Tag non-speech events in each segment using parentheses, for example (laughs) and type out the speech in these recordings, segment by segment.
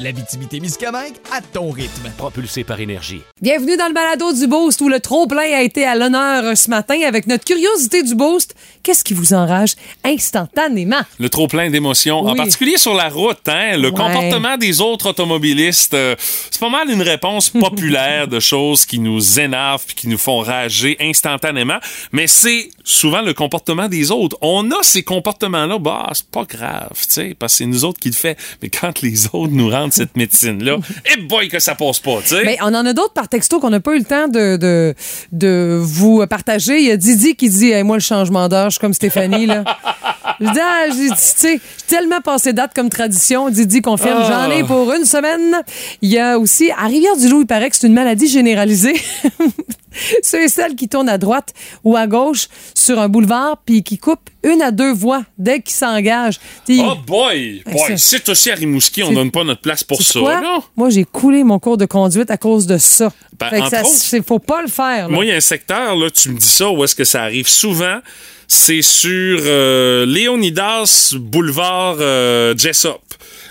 L'Abitibi-Témiscamingue à ton rythme. Propulsé par énergie. Bienvenue dans le balado du Boost où le trop-plein a été à l'honneur ce matin avec notre curiosité du Boost. Qu'est-ce qui vous enrage instantanément? Le trop plein d'émotions, en particulier sur la route, hein, le Ouais. comportement des autres automobilistes, euh, c'est pas mal une réponse (laughs) populaire de choses qui nous énervent puis qui nous font rager instantanément, mais c'est souvent le comportement des autres. On a ces comportements-là, bah c'est pas grave, tu sais, parce que c'est nous autres qui le fait. Mais quand les autres nous rendent cette médecine-là, et boy que ça passe pas, tu sais. Mais on en a d'autres par texto qu'on n'a pas eu le temps de, de, de vous partager. Il y a Didi qui dit hey, Moi, le changement d'heure, je suis comme Stéphanie. Là. Je dis, ah, sais, j'ai tellement passé date comme tradition. Didi confirme, Ah. j'en ai pour une semaine. Il y a aussi, à Rivière-du-Loup, il paraît que c'est une maladie généralisée. (laughs) (laughs) Ceux et celles qui tournent à droite ou à gauche sur un boulevard puis qui coupent une à deux voies dès qu'ils s'engagent. Oh boy! C'est aussi à Rimouski, on donne pas notre place pour ça, quoi? Moi, j'ai coulé mon cours de conduite à cause de ça. Ben, fait que entre ça, autres. c'est- faut pas le faire. là. Moi, il y a un secteur, là, tu me dis ça, où est-ce que ça arrive souvent? C'est sur euh, Léonidas, boulevard euh, Jessup.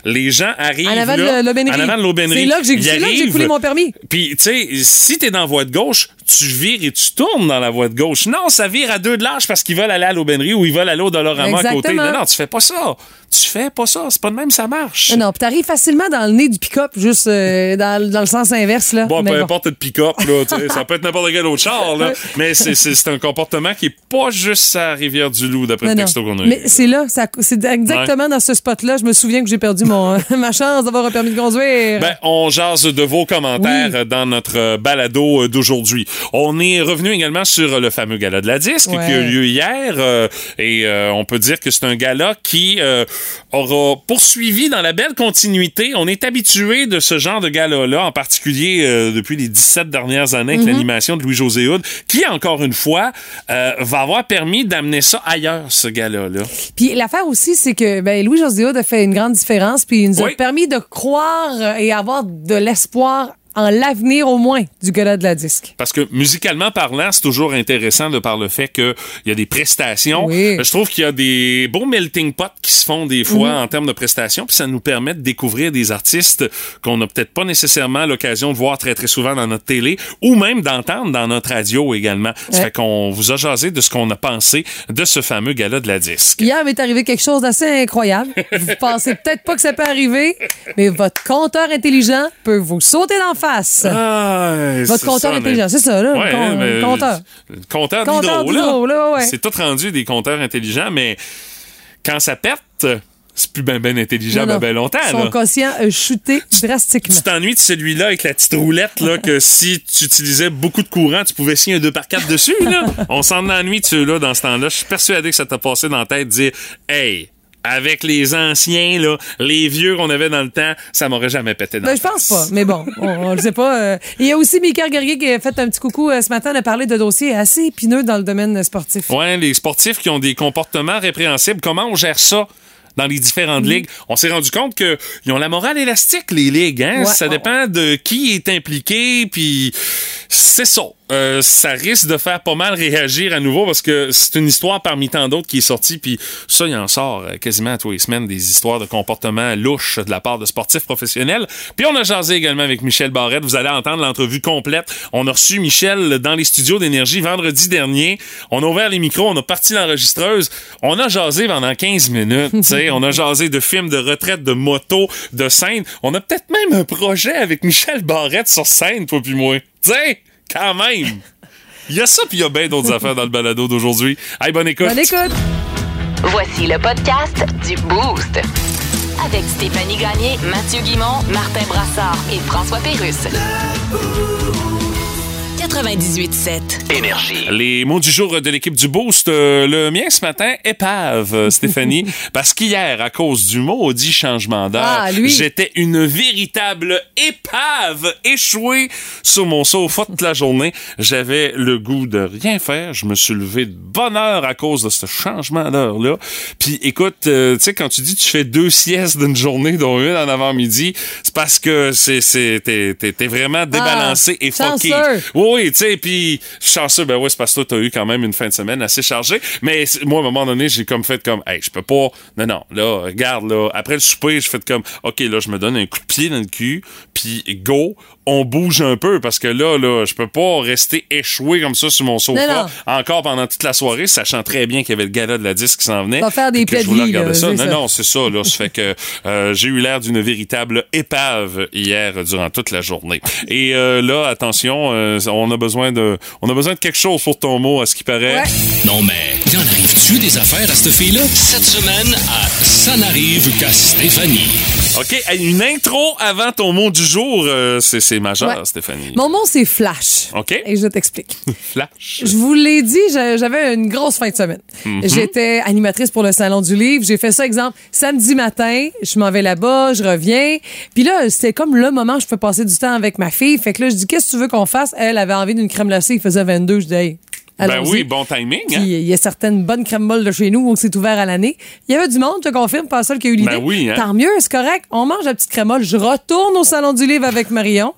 Les gens arrivent En avant là, de l'aubainerie. C'est là que j'ai- coulé mon permis. Puis, tu sais, si t'es dans la voie de gauche, tu vires et tu tournes dans la voie de gauche. Non, ça vire à deux de l'âge parce qu'ils veulent aller à l'aubainerie ou ils veulent aller au Dolorama à côté. Non, non, tu fais pas ça. Tu fais pas ça. C'est pas de même, ça marche. Non, non, puis t'arrives facilement dans le nez du pick-up, juste euh, dans, dans le sens inverse. Là. Bon, Mais peu bon. importe le pick-up, ça peut être n'importe quel autre char, là, (laughs) mais c'est- un comportement qui est pas juste à Rivière-du-Loup, d'après le texto qu'on a eu. Mais c'est là, c'est exactement dans ce spot-là. Je me souviens que j'ai perdu mon, (laughs) ma chance d'avoir un permis de conduire. Ben, on jase de vos commentaires Oui. dans notre balado d'aujourd'hui. On est revenu également sur le fameux gala de la disque Ouais. qui a eu lieu hier euh, et euh, on peut dire que c'est un gala qui euh, aura poursuivi dans la belle continuité. On est habitué de ce genre de gala-là, en particulier euh, depuis les 17 dernières années Mhm. avec l'animation de Louis-José Hood, qui, encore une fois, euh, va avoir permis d'amener ça ailleurs, ce gala-là. Puis l'affaire aussi, c'est que ben, Louis José Hood a fait une grande différence, puis il nous a permis de croire euh, et avoir de l'espoir en l'avenir au moins du gala de la disque. Parce que musicalement parlant, c'est toujours intéressant de par le fait qu'il y a des prestations. Oui. Euh, Je trouve qu'il y a des beaux melting pots qui se font des fois en termes de prestations, puis ça nous permet de découvrir des artistes qu'on n'a peut-être pas nécessairement l'occasion de voir très très souvent dans notre télé, ou même d'entendre dans notre radio également. Ça Ouais. fait qu'on vous a jasé de ce qu'on a pensé de ce fameux gala de la disque. Hier m'est arrivé quelque chose d'assez incroyable. Vous pensez peut-être pas que ça peut arriver, mais votre compteur intelligent peut vous sauter d'en face. Ah, Votre compteur intelligent, c'est ça, là, Ouais, mais- compteur. Le compteur Compteur d'hydro, là. ouais. C'est tout rendu des compteurs intelligents, mais quand ça pète, c'est plus ben ben intelligent ben ben longtemps. Son là. quotient a chuté drastiquement. Tu t'ennuies de celui-là avec la petite roulette là, que si tu utilisais beaucoup de courant, tu pouvais signer un 2 par 4 dessus. Là. (laughs) On s'en ennuie de ceux-là dans ce temps-là. Je suis persuadé que ça t'a passé dans la tête de dire Hey, avec les anciens, là, les vieux qu'on avait dans le temps, ça m'aurait jamais pété dans Ben, je pense pas, mais bon, on, on le sait pas. euh. Il y a aussi Mika Guerrier qui a fait un petit coucou euh, ce matin. On a parlé de dossiers assez épineux dans le domaine sportif. Ouais, les sportifs qui ont des comportements répréhensibles, comment on gère ça? Dans les différentes Mm-hmm. ligues, on s'est rendu compte que ils ont la morale élastique les ligues. Hein? Ouais. ça dépend de qui est impliqué, puis c'est ça. Euh, ça risque de faire pas mal réagir à nouveau parce que c'est une histoire parmi tant d'autres qui est sortie, puis ça, il en sort euh, quasiment tous les semaines des histoires de comportements louches de la part de sportifs professionnels. Puis on a jasé également avec Michel Barrette. Vous allez entendre l'entrevue complète. On a reçu Michel dans les studios d'énergie vendredi dernier. On a ouvert les micros, on a parti l'enregistreuse. On a jasé pendant 15 minutes. on a jasé de films, de retraite, de moto, de scène. On a peut-être même un projet avec Michel Barrette sur scène, toi puis moi. Tu sais, quand même. Il y a ça, puis il y a bien d'autres affaires dans le balado d'aujourd'hui. Hey, bonne écoute. Bonne écoute. Voici le podcast du Boost. Avec Stéphanie Gagné, Mathieu Guimont, Martin Brassard et François Pérusse. 98.7. Énergie. Les mots du jour de l'équipe du Boost. euh, le mien ce matin, épave, euh, Stéphanie. (laughs) parce qu'hier, à cause du maudit changement d'heure, Ah, j'étais une véritable épave échouée sur mon sofa toute la journée. J'avais le goût de rien faire. Je me suis levé de bonne heure à cause de ce changement d'heure-là. Puis écoute, euh, tu sais, quand tu dis que tu fais deux siestes d'une journée, dont une en avant-midi, c'est parce que c'est, c'est, t'es, t'es- t'es vraiment débalancé et fucké. Oui, tu sais, puis chanceux, ben oui, c'est parce que toi, t'as eu quand même une fin de semaine assez chargée. Mais moi, à un moment donné, j'ai comme fait comme, hey, je peux pas. Non, non, là, regarde, là, après le souper, je fais comme, OK, là, je me donne un coup de pied dans le cul, puis go, on bouge un peu, parce que là, là, je peux pas rester échoué comme ça sur mon sofa encore pendant toute la soirée, sachant très bien qu'il y avait le gala de la disque qui s'en venait. Va faire des que je voulais regarder là, ça. Non, ça. non, c'est ça, là. ça fait que (laughs) euh, j'ai eu l'air d'une véritable épave hier durant toute la journée. Et euh, là, attention, euh, on a besoin de on a besoin de quelque chose pour ton mot, à ce qui paraît. Ouais. Non, mais il en arrive-tu des affaires à cette fille-là? Cette semaine, à Ça n'arrive qu'à Stéphanie. OK, une intro avant ton mot du jour, euh, c'est c'est majeur, Ouais. Stéphanie. Mon mot, c'est flash. OK. Et je t'explique. (laughs) Flash. Je vous l'ai dit, j'a- j'avais une grosse fin de semaine. Mhm. J'étais animatrice pour le Salon du Livre. J'ai fait ça, exemple, samedi matin, je m'en vais là-bas, je reviens. Puis là, c'était comme le moment où je peux passer du temps avec ma fille. Fait que là, je dis, qu'est-ce que tu veux qu'on fasse? Elle avait envie d'une crème glacée, il faisait 22. Je dis, hey, Ben oui, bon timing. Hein? il y a certaines bonnes crèmes molles de chez nous où c'est ouvert à l'année. Il y avait du monde, je te confirme, pas seul qui a eu l'idée. Ben oui, hein. Tant mieux, c'est correct. On mange la petite crème molle. Je retourne au salon du livre avec Marion.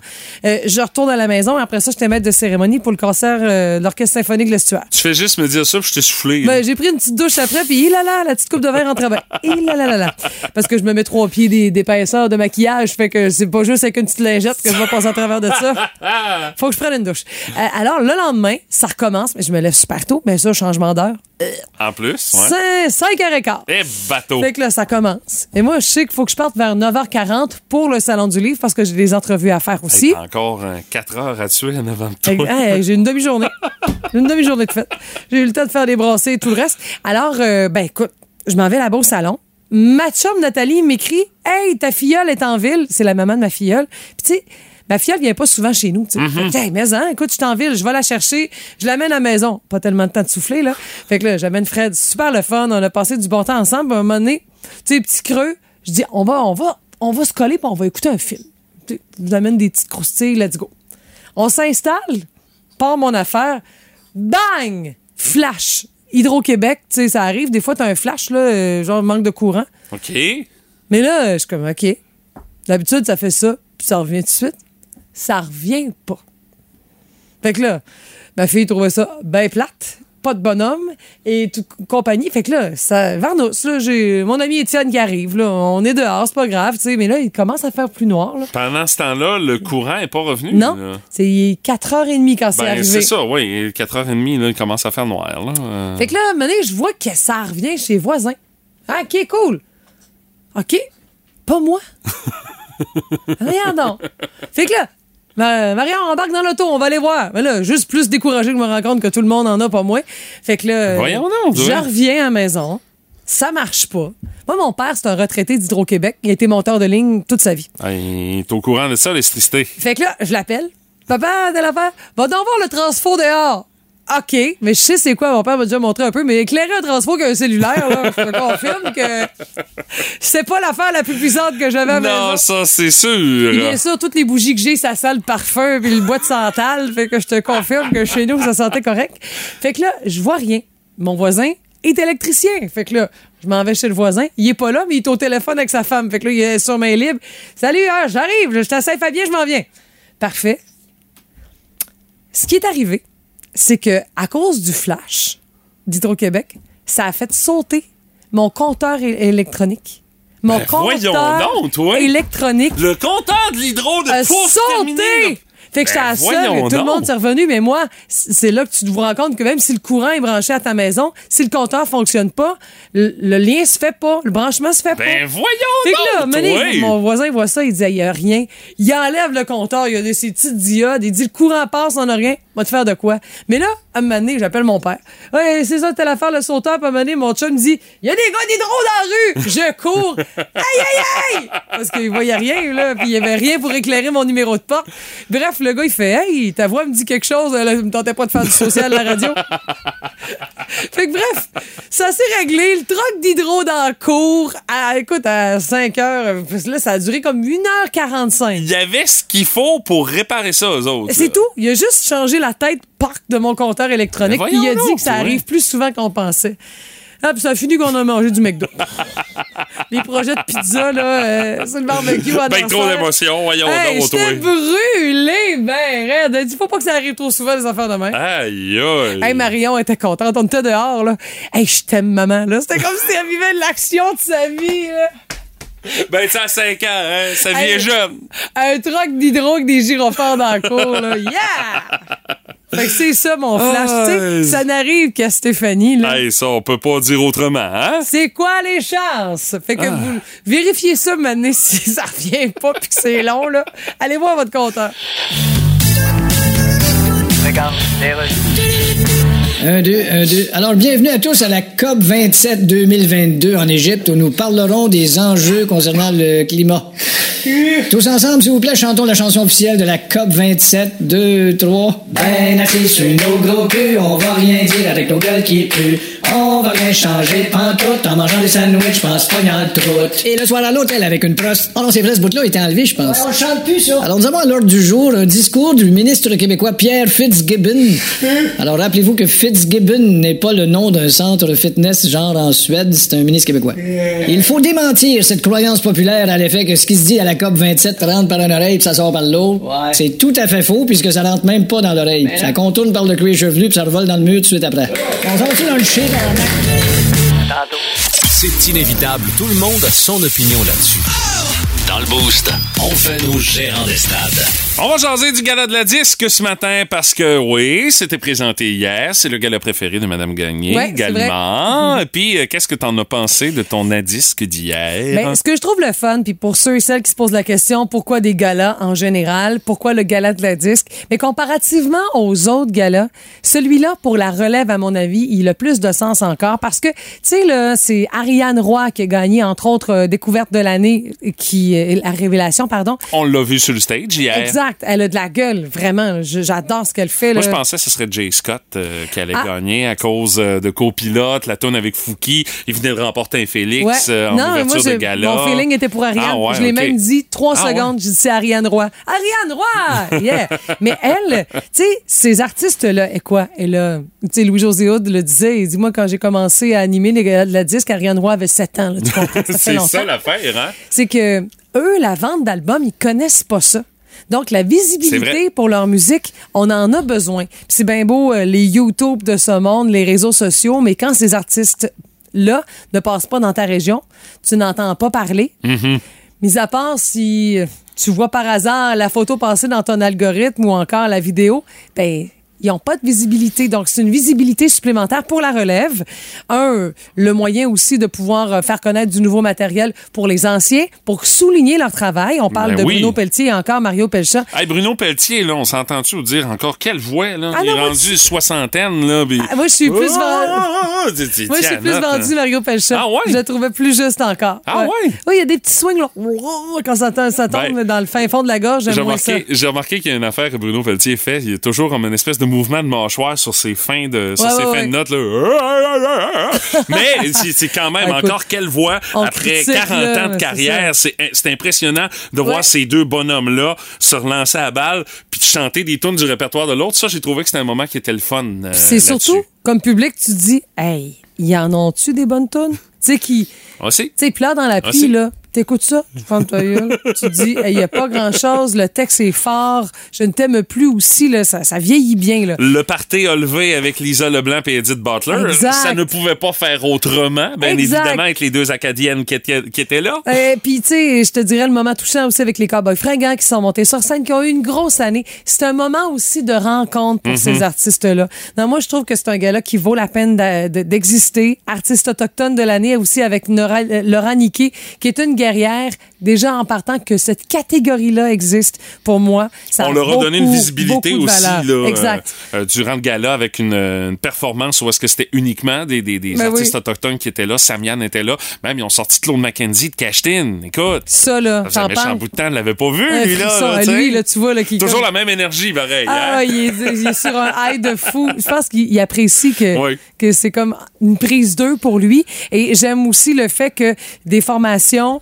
Euh, je retourne à la maison. Après ça, j'étais maître de cérémonie pour le concert euh, de l'Orchestre symphonique de l'Estuaire. Tu fais juste me dire ça, puis je t'ai soufflé. Ben, j'ai pris une petite douche après, puis il là là, la petite coupe de verre en travail. Il là là là là. Parce que je me mets trois pieds des- d'épaisseur de maquillage, fait que c'est pas juste avec une petite lingette que je vais passer à travers de ça. (laughs) Faut que je prenne une douche. Euh, alors, le lendemain, ça recommence, mais je me lève super tôt. Bien sûr, changement d'heure. en plus, ouais. 5 h quart. Eh, bateau. Fait que là, ça commence. Et moi, je sais qu'il faut que je parte vers 9h40 pour le Salon du Livre parce que j'ai des entrevues à faire Hey, aussi. t'as encore 4 heures à tuer que, toi. hey, j'ai une demi-journée. J'ai (laughs) une demi-journée de fête. J'ai eu le temps de faire des brassées et tout le reste. Alors, euh, ben écoute, je m'en vais là-bas au salon. Ma chum Nathalie m'écrit Hey, ta filleule est en ville. C'est la maman de ma filleule. Puis tu sais, ma filleule vient pas souvent chez nous. Fait que, Hey, mais hein, écoute, je suis en ville, je vais la chercher, je l'amène à la maison. Pas tellement de temps de souffler, là. Fait que là, j'amène Fred, super le fun, on a passé du bon temps ensemble. À un moment donné, tu sais, petit creux, je dis on va, on va, on va se coller puis on va écouter un film. Je vous amène des petites croustilles, let's go. On s'installe, part mon affaire, bang! Flash! Hydro-Québec, tu sais, ça arrive. Des fois, t'as un flash, là, euh, genre manque de courant. OK. Mais là, je suis comme, OK. D'habitude, ça fait ça, puis ça revient tout de suite. Ça revient pas. Fait que là, ma fille trouvait ça bien plate, pas de bonhomme et toute compagnie. Fait que là, ça, Varnos, là, j'ai mon ami Étienne qui arrive, là. On est dehors, c'est pas grave, tu sais, mais là, il commence à faire plus noir, là. Pendant ce temps-là, le courant est pas revenu. Non, c'est 4h30 quand c'est Ben, arrivé. c'est ça, oui. 4h30, là, il commence à faire noir. Là. Euh, Fait que là, donné, je vois que ça revient chez les voisins. Ah, OK, cool. OK, pas moi. (laughs) Rien donc. Fait que là, Ma- Marion, embarque dans l'auto, on va aller voir. Mais là, juste plus découragé que je me rends compte que tout le monde en a, pas moi. Fait que là, Voyons donc, je ouais. reviens à la maison. Ça marche pas. Moi, mon père, c'est un retraité d'Hydro-Québec. Il a été monteur de ligne toute sa vie. hey, T'es au courant de ça, l'électricité. Fait que là, je l'appelle. Papa, de l'affaire, va donc voir le transfo dehors. OK, mais je sais c'est quoi, mon père m'a déjà montré un peu, mais éclairer un transfo qu'un cellulaire, là, je te confirme que c'est pas l'affaire la plus puissante que j'avais à Non, ça, c'est sûr. bien sûr, toutes les bougies que j'ai, ça sent le parfum puis le bois de santal. Fait que je te confirme que chez nous, ça sentait correct. Fait que là, je vois rien. Mon voisin est électricien. Fait que là, je m'en vais chez le voisin. Il est pas là, mais il est au téléphone avec sa femme. Fait que là, il est sur main libre. Salut, ah, j'arrive. Je t'assais Fabien, je m'en viens. Parfait. Ce qui est arrivé, c'est que à cause du flash d'Hydro-Québec, ça a fait sauter mon compteur électronique. Mon Ben, voyons compteur donc, toi. électronique Le compteur de l'hydro de a sauté. Fait que j'étais Ben, à seule, tout le monde s'est revenu, mais moi, c'est là que tu te rends compte que même si le courant est branché à ta maison, si le compteur fonctionne pas, le, le lien se fait pas, le branchement se fait pas. Ben voyons Fait que là, donc, mené, toi. mon voisin voit ça, il dit, il y a rien. Il enlève le compteur, il y a des, ces petites diodes, il dit, le courant passe, on a rien. Va te faire de quoi? Mais là, à un moment donné, j'appelle mon père. Ouais, c'est ça, t'as l'affaire, le sauteur. Puis à un moment donné, mon chum me dit Il y a des gars d'hydro dans la rue. Je cours. Aïe, aïe, aïe. Parce qu'il voyait rien, là. Puis il y avait rien pour éclairer mon numéro de porte. Bref, le gars, il fait Hey, ta voix me dit quelque chose. Là, il me tentait pas de faire du social à la radio. (laughs) fait que bref, ça s'est réglé. Le troc d'hydro dans la cour, à, écoute, à 5 heures, là, ça a duré comme 1h45. Il y avait ce qu'il faut pour réparer ça, aux autres. C'est tout. Il a juste changé la tête parc de mon compteur électronique. Puis il a dit que ça arrive plus souvent qu'on pensait. Ah, puis ça a fini qu'on a mangé du McDo. (laughs) Les projets de pizza, là, euh, sur le barbecue à Ben trop d'émotions, voyons Hey, donc, toi. brûlé, ben raide. Il faut pas que ça arrive trop souvent, les affaires de même. Aïe, aïe. Hey, Marion était contente. On était dehors, là. Hey, je t'aime, maman, là. C'était comme si elle vivait l'action de sa vie, là. Ben, ça a 5 ans, hein? Sa vie est jeune. Un troc d'hydro avec des gyrophares dans la cour, là. (laughs) Yeah! Fait que c'est ça, mon flash. Ah, tu sais, ça n'arrive qu'à Stéphanie, là. Hey, ça, on peut pas dire autrement, hein? C'est quoi les chances? Fait Ah. que vous vérifiez ça maintenant (laughs) si ça revient pas puis que c'est long, là. Allez voir votre compteur. Un, deux, un, deux. Alors, bienvenue à tous à la COP 27 2022 en Égypte où nous parlerons des enjeux concernant le climat. Tous ensemble, s'il vous plaît, chantons la chanson officielle de la COP 27. Deux, trois. Ben assis sur nos gros culs, on va rien dire avec nos gueules qui puent. On va rien changer pantoute en mangeant des sandwichs, pense pas troute. Et le soir à l'hôtel avec une proste. Oh non, c'est vrai, ce bout-là était enlevé, je pense. on chante plus, ça. Alors, nous avons à l'ordre du jour un discours du ministre québécois Pierre Fitzgibbon. Alors, rappelez-vous que Fitzgibbon n'est pas le nom d'un centre fitness genre en Suède, c'est un ministre québécois. Il faut démentir cette croyance populaire à l'effet que ce qui se dit à la COP 27 rentre par une oreille puis ça sort par l'autre. C'est tout à fait faux puisque ça rentre même pas dans l'oreille. Ça contourne par le cuir chevelu puis ça revole dans le mur tout de suite après. On s'en dans le shit, C'est inévitable, tout le monde a son opinion là-dessus. Dans le Boost, on fait nos gérants des stades. On va jaser du gala de la disque ce matin parce que, oui, c'était présenté hier. C'est le gala préféré de Mme Gagné Ouais, également. Et puis, euh, qu'est-ce que t'en as pensé de ton disque d'hier? Ben, ce que je trouve le fun, puis pour ceux et celles qui se posent la question, pourquoi des galas en général, pourquoi le gala de la disque, mais comparativement aux autres galas, celui-là, pour la relève, à mon avis, il a plus de sens encore parce que, tu sais, là, c'est Ariane Roy qui a gagné, entre autres, euh, découverte de l'année, qui, euh, la révélation, pardon. On l'a vu sur le stage hier. Exact. Elle a de la gueule, vraiment. J'adore ce qu'elle fait. Moi, là. je pensais que ce serait Jay Scott euh, qui allait Ah. gagner à cause euh, de copilote, la tonne avec Fouki. Il venait de remporter un Félix Ouais. euh, en non, ouverture moi, de gala. mon feeling était pour Ariane. Ah ouais, je l'ai même dit trois Ah secondes. ouais. J'ai dit c'est Ariane Roy. Ariane Roy! (laughs) Yeah! mais elle, tu sais, ces artistes-là, et quoi? Elle a, tu sais, Louis-José Hood le disait. Il dit, moi, quand j'ai commencé à animer les galas de la disque, Ariane Roy avait 7 ans. (laughs) Ça C'est longtemps. ça l'affaire, hein? C'est que eux, la vente d'albums, ils connaissent pas ça. Donc, la visibilité pour leur musique, on en a besoin. C'est bien beau, euh, les YouTube de ce monde, les réseaux sociaux, mais quand ces artistes-là ne passent pas dans ta région, tu n'entends pas parler. Mis à part si euh, tu vois par hasard la photo passer dans ton algorithme ou encore la vidéo, ben ils n'ont pas de visibilité. Donc, c'est une visibilité supplémentaire pour la relève. Un, le moyen aussi de pouvoir euh, faire connaître du nouveau matériel pour les anciens, pour souligner leur travail. On parle Ben de oui. Bruno Pelletier et encore Mario Pelchat. Hey, Bruno Pelletier, là, on s'entend-tu dire encore quelle voix, là? Ah Il non, est moi, rendu soixantaine, là. puis- Ah, moi, je suis plus vend- Moi, plus vendu hein. Mario Pelchat. Ah ouais? Je le trouvais plus juste encore. Ah ouais? Oui, il y a des petits swings, là. Quand ça, tombe- ça tombe Ben, dans le fin fond de la gorge, J'ai j'aime moins ça. remarqué, j'ai remarqué qu'il y a une affaire que Bruno Pelletier fait. Il a toujours comme une espèce de mouvement de mâchoire sur ses fins de, sur Ouais, ses ouais, fins ouais. de notes, là. (laughs) Mais c'est quand même Écoute, encore quelle voix après critique, 40 là, ans de carrière. C'est c'est impressionnant de voir ces deux bonhommes-là se relancer à balle puis de chanter des tunes du répertoire de l'autre. Ça, j'ai trouvé que c'était un moment qui était le fun. euh, C'est surtout, comme public, tu dis, hey, y en ont-tu des bonnes tunes? Tu sais, qui. Sais, puis là, dans la Ah, pluie, là, t'écoutes ça, ferme ta gueule. tu dis, il n'y a pas grand-chose, le texte est fort, je ne t'aime plus aussi, là, ça, ça vieillit bien, là. Le party a levé avec Lisa Leblanc et Edith Butler. Exact. Ça ne pouvait pas faire autrement, bien évidemment, avec les deux Acadiennes qui étaient, qui étaient là. Euh, Puis, tu sais, je te dirais le moment touchant aussi avec les Cowboys fringants qui sont montés sur scène, qui ont eu une grosse année. C'est un moment aussi de rencontre pour ces artistes-là. Non, moi, je trouve que c'est un gars-là qui vaut la peine d'exister. Artiste autochtone de l'année aussi avec Nora, euh, Laura Niquet, qui est une guerrière. Déjà en partant que cette catégorie-là existe, pour moi, ça On a leur a donné une visibilité aussi là, Exact. euh, euh, durant le gala avec une, une performance où est-ce que c'était uniquement des, des, des Ben artistes oui. autochtones qui étaient là. Samian était là. Même ils ont sorti Claude McKenzie de Cashtin. Écoute, Ça, là, ça faisait méchant bout de temps, je l'avais pas vu, lui, là. lui, là, tu vois, là, qui Toujours comme- la même énergie, pareil. Ah, hein? il est, il est sur un (laughs) high de fou. Je pense qu'il il apprécie que, Oui. que c'est comme une prise d'eux pour lui. Et j'aime aussi le fait que des formations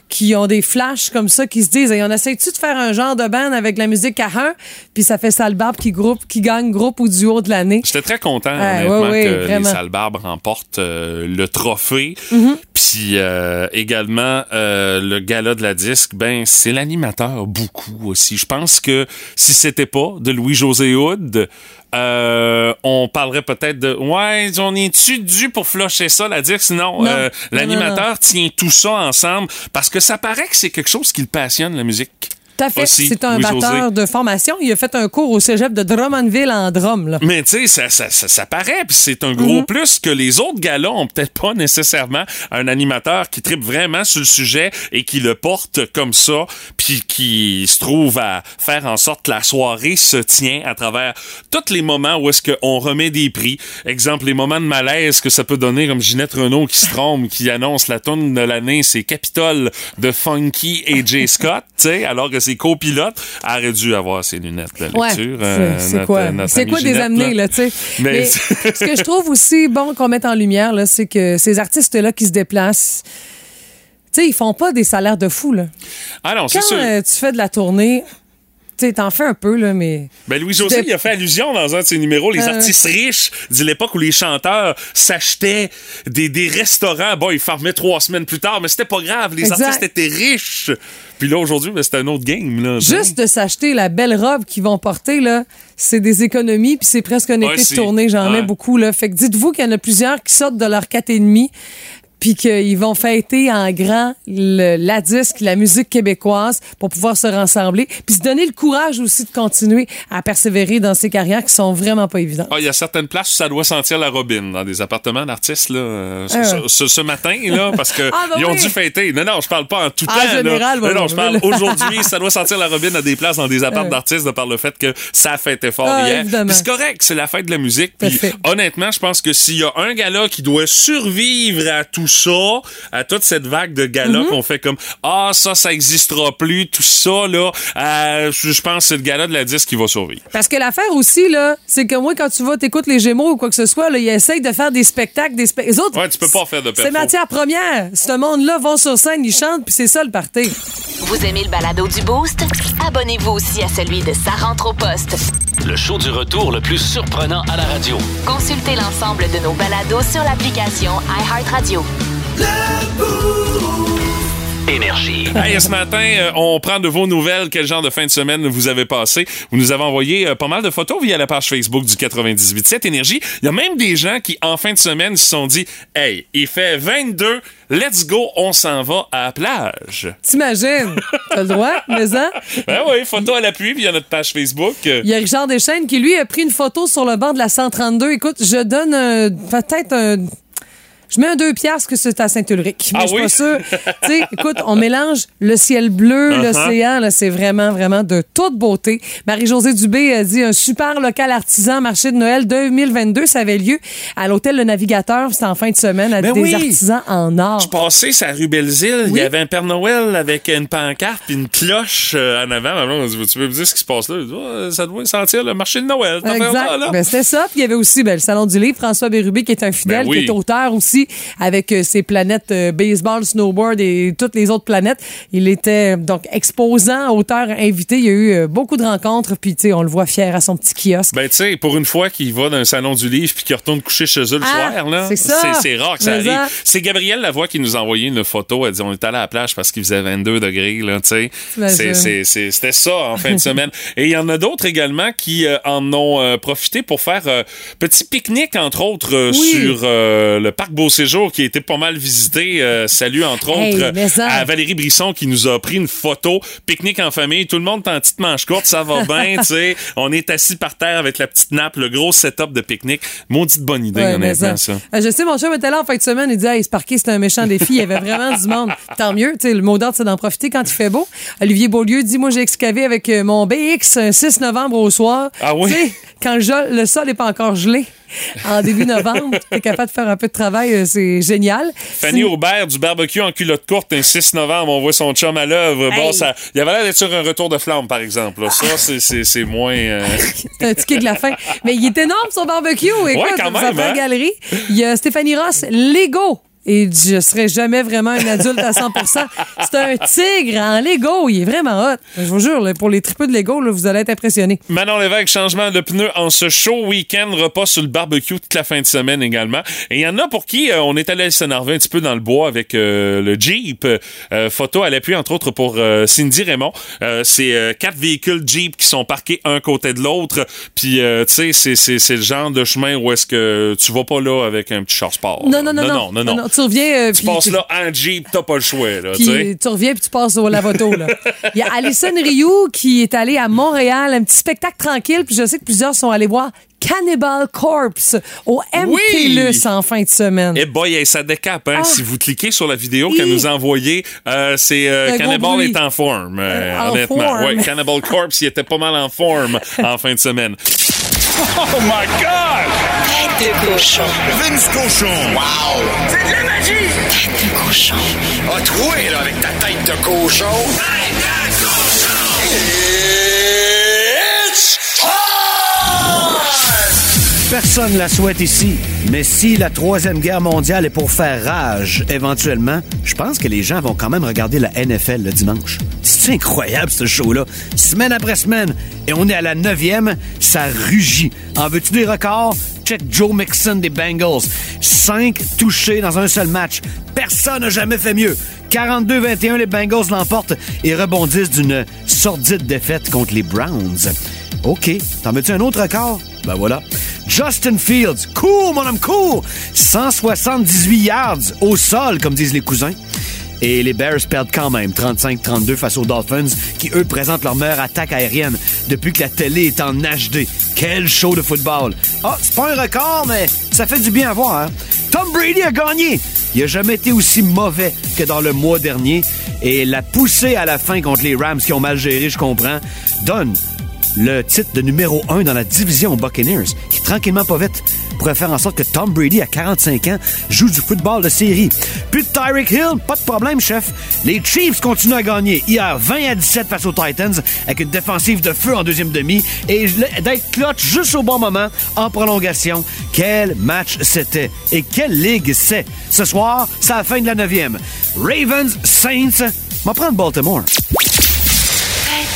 qui ont des flashs comme ça, qui se disent, Hey, on essaie-tu de faire un genre de band avec la musique à un, puis ça fait Salbarbe qui, groupe, qui gagne groupe ou duo de l'année. J'étais très content, honnêtement, ouais, ouais, que vraiment. les Salbarbes remportent euh, le trophée. Mm-hmm. Puis euh, également, euh, le gala de la disque, ben c'est l'animateur beaucoup aussi. Je pense que si c'était pas de Louis-José Hood, euh, on parlerait peut-être de ouais, on est-tu dû pour flusher ça, la disque? Non, Non. euh, Non, l'animateur tient tout ça ensemble parce que ça paraît que c'est quelque chose qui le passionne, la musique. Tout à fait. Aussi, C'est un batteur de formation. Il a fait un cours au cégep de Drummondville en drum. Là. Mais tu sais, ça, ça, ça, ça paraît, puis c'est un gros Mhm. plus que les autres galas ont peut-être pas nécessairement un animateur qui tripe vraiment sur le sujet et qui le porte comme ça, puis qui se trouve à faire en sorte que la soirée se tient à travers tous les moments où est-ce qu'on remet des prix. Exemple, les moments de malaise que ça peut donner, comme Ginette Renault qui se trompe, qui annonce la tonne de l'année, c'est Capitole de Funky et Jay Scott, tu sais, alors que ses copilotes auraient dû avoir ses lunettes de Ouais, lecture. c'est- euh, c'est quoi? C'est des amener, là, tu sais? (laughs) Mais- Mais (laughs) ce que je trouve aussi bon qu'on mette en lumière, là, c'est que ces artistes-là qui se déplacent, tu sais, ils font pas des salaires de fou, là. Ah non, c'est Quand sûr. euh, tu fais de la tournée, tu t'en fais un peu, là, mais. Ben Louis-José, il a fait allusion dans un de ses numéros, les Euh. artistes riches de l'époque où les chanteurs s'achetaient des, des restaurants. Bon, ils fermaient trois semaines plus tard, mais c'était pas grave. Les Exact. artistes étaient riches. Puis là, aujourd'hui, ben, c'est un autre game. Là, Juste de s'acheter la belle robe qu'ils vont porter, là, c'est des économies, puis c'est presque un Ouais, été de tournée. J'en ai beaucoup, là. Fait que dites-vous qu'il y en a plusieurs qui sortent de leur 4,5 puis qu'ils vont fêter en grand le- la disque, la musique québécoise pour pouvoir se rassembler, puis se donner le courage aussi de continuer à persévérer dans ces carrières qui sont vraiment pas évidentes. Ah, il y a certaines places où ça doit sentir la robine dans des appartements d'artistes là, euh, ce, Ah. ce- matin là, parce que (laughs) Ah, bah ils ont oui. dû fêter. Non, non, je parle pas en tout En temps. là. général, non, ouais, je parle aujourd'hui. Ça doit sentir la robine à des places dans des appartements d'artistes de par le fait que ça a fêté fort Ah, hier. c'est correct, c'est la fête de la musique. Puis honnêtement, je pense que s'il y a un gala qui doit survivre à tout ça, à toute cette vague de galas Mm-hmm. qu'on fait comme ah ça, ça existera plus, tout ça là, euh, je pense que c'est le gala de la disque qui va survivre. Parce que l'affaire aussi, là, c'est que moi, quand tu vas, t'écoutes les Gémeaux ou quoi que ce soit, là, ils essayent de faire des spectacles, des spectacles. Les autres, Ouais, tu peux pas faire de C'est matière première. Ce monde-là vont sur scène, ils chantent, puis c'est ça le party. Vous aimez le balado du Boost? Abonnez-vous aussi à celui de Sa rentre au poste. Le show du retour le plus surprenant à la radio. Consultez l'ensemble de nos balados sur l'application iHeartRadio. Énergie. Hey, ce matin, euh, on prend de vos nouvelles. Quel genre de fin de semaine vous avez passé? Vous nous avez envoyé euh, pas mal de photos via la page Facebook du 98.7 Énergie. Il y a même des gens qui, en fin de semaine, se sont dit « Hey, il fait 22, let's go, on s'en va à la plage. T'imagines? T'as le droit, mais hein? » Ben oui, photo à l'appui via notre page Facebook. Il y a Richard Deschaines qui, lui, a pris une photo sur le banc de la 132. Écoute, je donne euh, peut-être un... Je mets un 2 piastres que c'est à Saint-Ulrich. Mais Ah je suis oui? pas sûre. tu sais, écoute, on mélange le ciel bleu, Uh-huh. l'océan, là, c'est vraiment, vraiment de toute beauté. Marie-Josée Dubé a dit un super local artisan marché de Noël 2022. Ça avait lieu à l'hôtel Le Navigateur. C'était en fin de semaine avec Ben des oui. artisans en or. Je passais sur la rue Belzile, il Oui. y avait un Père Noël avec une pancarte puis une cloche euh, en avant. Ma blonde a dit, tu peux me dire ce qui se passe là? Ça doit sentir le marché de Noël. Exact. Ben, c'était ça. Puis il y avait aussi ben, le Salon du Livre, François Bérubé, qui est un fidèle, Ben oui. qui est auteur aussi, avec euh, ses planètes euh, baseball, snowboard et toutes les autres planètes. Il était donc exposant, auteur, invité. Il y a eu euh, beaucoup de rencontres. Puis, tu sais, on le voit fier à son petit kiosque. Ben, tu sais, pour une fois qu'il va dans un salon du livre puis qu'il retourne coucher chez eux le Ah, soir, là. c'est rare que ça Mais arrive. C'est Gabrielle Lavoie qui nous a envoyé une photo. Elle dit, on est allé à la plage parce qu'il faisait 22 degrés, là, tu sais. C'était ça en fin de semaine. (laughs) Et il y en a d'autres également qui euh, en ont euh, profité pour faire euh, petit pique-nique, entre autres, Oui. sur le parc beau séjour qui a été pas mal visité. Euh, salut, entre autres, ça. à Valérie Brisson qui nous a pris une photo. Pique-nique en famille. Tout le monde est en petite manche courte. Ça va bien, (laughs) tu sais. On est assis par terre avec la petite nappe, le gros setup de pique-nique. Maudite bonne idée, Ouais, honnêtement, ça. Euh, Je sais, mon chum était là en fin de semaine. Il disait, hey, se parquer, c'est un méchant défi. Il y avait vraiment du monde. (laughs) Tant mieux. Tu sais, le mot d'ordre, c'est d'en profiter quand il fait beau. Olivier Beaulieu dit, moi, j'ai excavé avec euh, mon BX un 6 novembre au soir. Ah oui? Quand le, sol n'est pas encore gelé. En début novembre, t'es capable de faire un peu de travail, euh, c'est génial. Fanny Aubert du barbecue en culotte courte un 6 novembre, on voit son chum à l'œuvre. Bon, ça, il avait l'air d'être sur un retour de flamme, par exemple. là. Ça, c'est- c'est c'est moins. euh, (laughs) C'est un ticket de la fin. Mais il est énorme, son barbecue. Écoute, quand ça même, fait hein? galerie. Il y a Stéphanie Ross, Lego. Et je serai jamais vraiment un adulte à 100% C'est un tigre en Lego. Il est vraiment hot. Je vous jure, là, pour les tripeux de Lego, là, vous allez être impressionnés. Manon Lévesque, changement de pneus en ce chaud week-end, repas sur le barbecue toute la fin de semaine également. Et il y en a pour qui euh, on est allé s'énerver un petit peu dans le bois avec euh, le Jeep. Euh, photo à l'appui, entre autres, pour Cindy Raymond. C'est quatre véhicules Jeep qui sont parqués un côté de l'autre. Puis, tu sais, c'est- le genre de chemin où est-ce que tu vas pas là avec un petit char sport. Non, là. non, non, non, non, Tu reviens. euh, Tu passes là en Jeep, t'as pas le choix, là, tu Puis sais. tu reviens puis tu passes au lavoto. (laughs) Il y a Alison Rioux qui est allée à Montréal, un petit spectacle tranquille. Puis je sais que plusieurs sont allés voir Cannibal Corpse au MTLUS en fin de semaine. Eh boy, ça décape, hein? Ah. Si vous cliquez sur la vidéo qu'elle nous a envoyée, euh, c'est euh, Cannibal est en forme, Euh, en honnêtement. forme. Ouais, Cannibal Corpse, il était pas mal en forme en fin de semaine. (laughs) Oh my God! Tête de cochon. Vince Cochon. Wow! C'est de la magie! Tête de cochon. A troué, là, avec ta tête de cochon. Tête de cochon! It's time! Personne la souhaite ici, mais si la Troisième Guerre mondiale est pour faire rage, éventuellement, je pense que les gens vont quand même regarder la NFL le dimanche. C'est incroyable, ce show-là. Semaine après semaine, et on est à la neuvième, ça rugit. En veux-tu des records? Joe Mixon des Bengals. Cinq touchés dans un seul match. Personne n'a jamais fait mieux. 42-21, les Bengals l'emportent et rebondissent d'une sordide défaite contre les Browns. OK. T'en veux-tu un autre record? Ben voilà. Justin Fields. Cool, mon homme, cool! 178 yards au sol, comme disent les cousins. Et les Bears perdent quand même 35-32 face aux Dolphins, qui eux présentent leur meilleure attaque aérienne depuis que la télé est en HD. Quel show de football! Ah, c'est pas un record, mais ça fait du bien à voir. hein? Tom Brady a gagné! Il a jamais été aussi mauvais que dans le mois dernier. Et la poussée à la fin contre les Rams qui ont mal géré, je comprends, donne le titre de numéro 1 dans la division Buccaneers, qui tranquillement pas vite pourrait faire en sorte que Tom Brady, à 45 ans, joue du football de série. Plus de Tyreek Hill, pas de problème, chef. Les Chiefs continuent à gagner. Hier, 20 à 17 face aux Titans, avec une défensive de feu en deuxième demi, et d'être clutch juste au bon moment, en prolongation. Quel match c'était! Et quelle ligue c'est! Ce soir, c'est la fin de la neuvième. Ravens, Saints, m'en prendre Baltimore.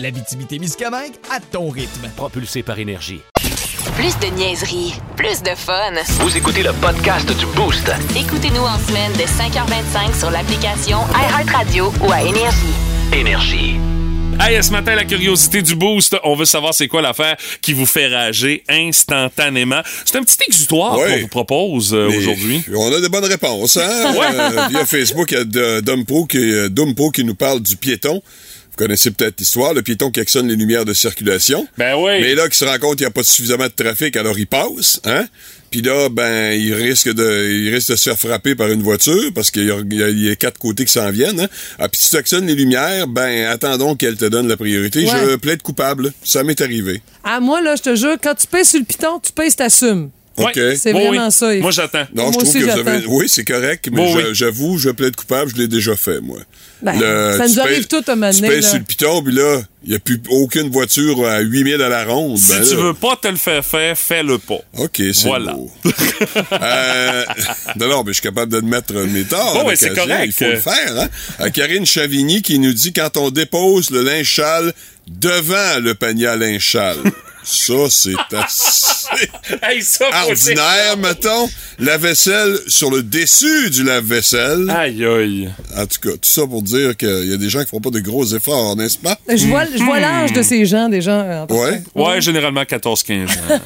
L'Abitibi-Témiscamingue à ton rythme. Propulsé par énergie. Plus de niaiserie, plus de fun. Vous écoutez le podcast du Boost. Écoutez-nous en semaine de 5h25 sur l'application iHeartRadio ou à Énergie. Énergie. Hey, ce matin, la curiosité du boost, on veut savoir c'est quoi l'affaire qui vous fait rager instantanément. C'est un petit exutoire Ouais. qu'on vous propose euh, aujourd'hui. On a des bonnes réponses, hein? Euh, via Facebook, il y a de- Dumpo qui, euh, Dumpo qui nous parle du piéton. Vous connaissez peut-être l'histoire, le piéton qui actionne les lumières de circulation. Ben oui. Mais là, qui se rend compte qu'il n'y a pas suffisamment de trafic, alors il passe, hein? Puis là, ben, il risque de, il risque de se faire frapper par une voiture parce qu'il y a, y y quatre côtés qui s'en viennent. Hein? Ah, puis si tu actionnes les lumières, ben, attendons qu'elle te donne la priorité. Ouais. Je plaide coupable. Ça m'est arrivé. Ah, moi, là, je te jure, quand tu payes sur le piton, tu payes, t'assumes. OK. C'est vraiment oui. ça. Moi, j'attends. Non, Moi je trouve aussi, que vous avez. Oui, c'est correct, mais Bon, j'a- oui. j'avoue, je plaide coupable, je l'ai déjà fait, moi. Ben, ça nous tu arrive tout à moment Tu là. sur le piton, puis là, il n'y a plus aucune voiture à 8000 à la ronde. Si Ben tu là, veux pas te le faire faire, fais-le pas. OK, c'est Voilà. beau. euh, non, non, mais je suis capable d'admettre mes torts. Bon, à ouais, c'est correct. Il faut le faire. Hein? Euh, Karine Chavigny qui nous dit quand on dépose le linge sale devant le panier à linge sale. Ça, c'est assez (laughs) Hey, ça, ordinaire, mettons. La vaisselle sur le dessus du lave-vaisselle. Aïe, aïe. En tout cas, tout ça pour dire qu'il y a des gens qui font pas de gros efforts, n'est-ce pas? Je vois, je vois l'âge de ces gens, des gens. en passant. Ouais. Ouais, généralement 14-15 ans.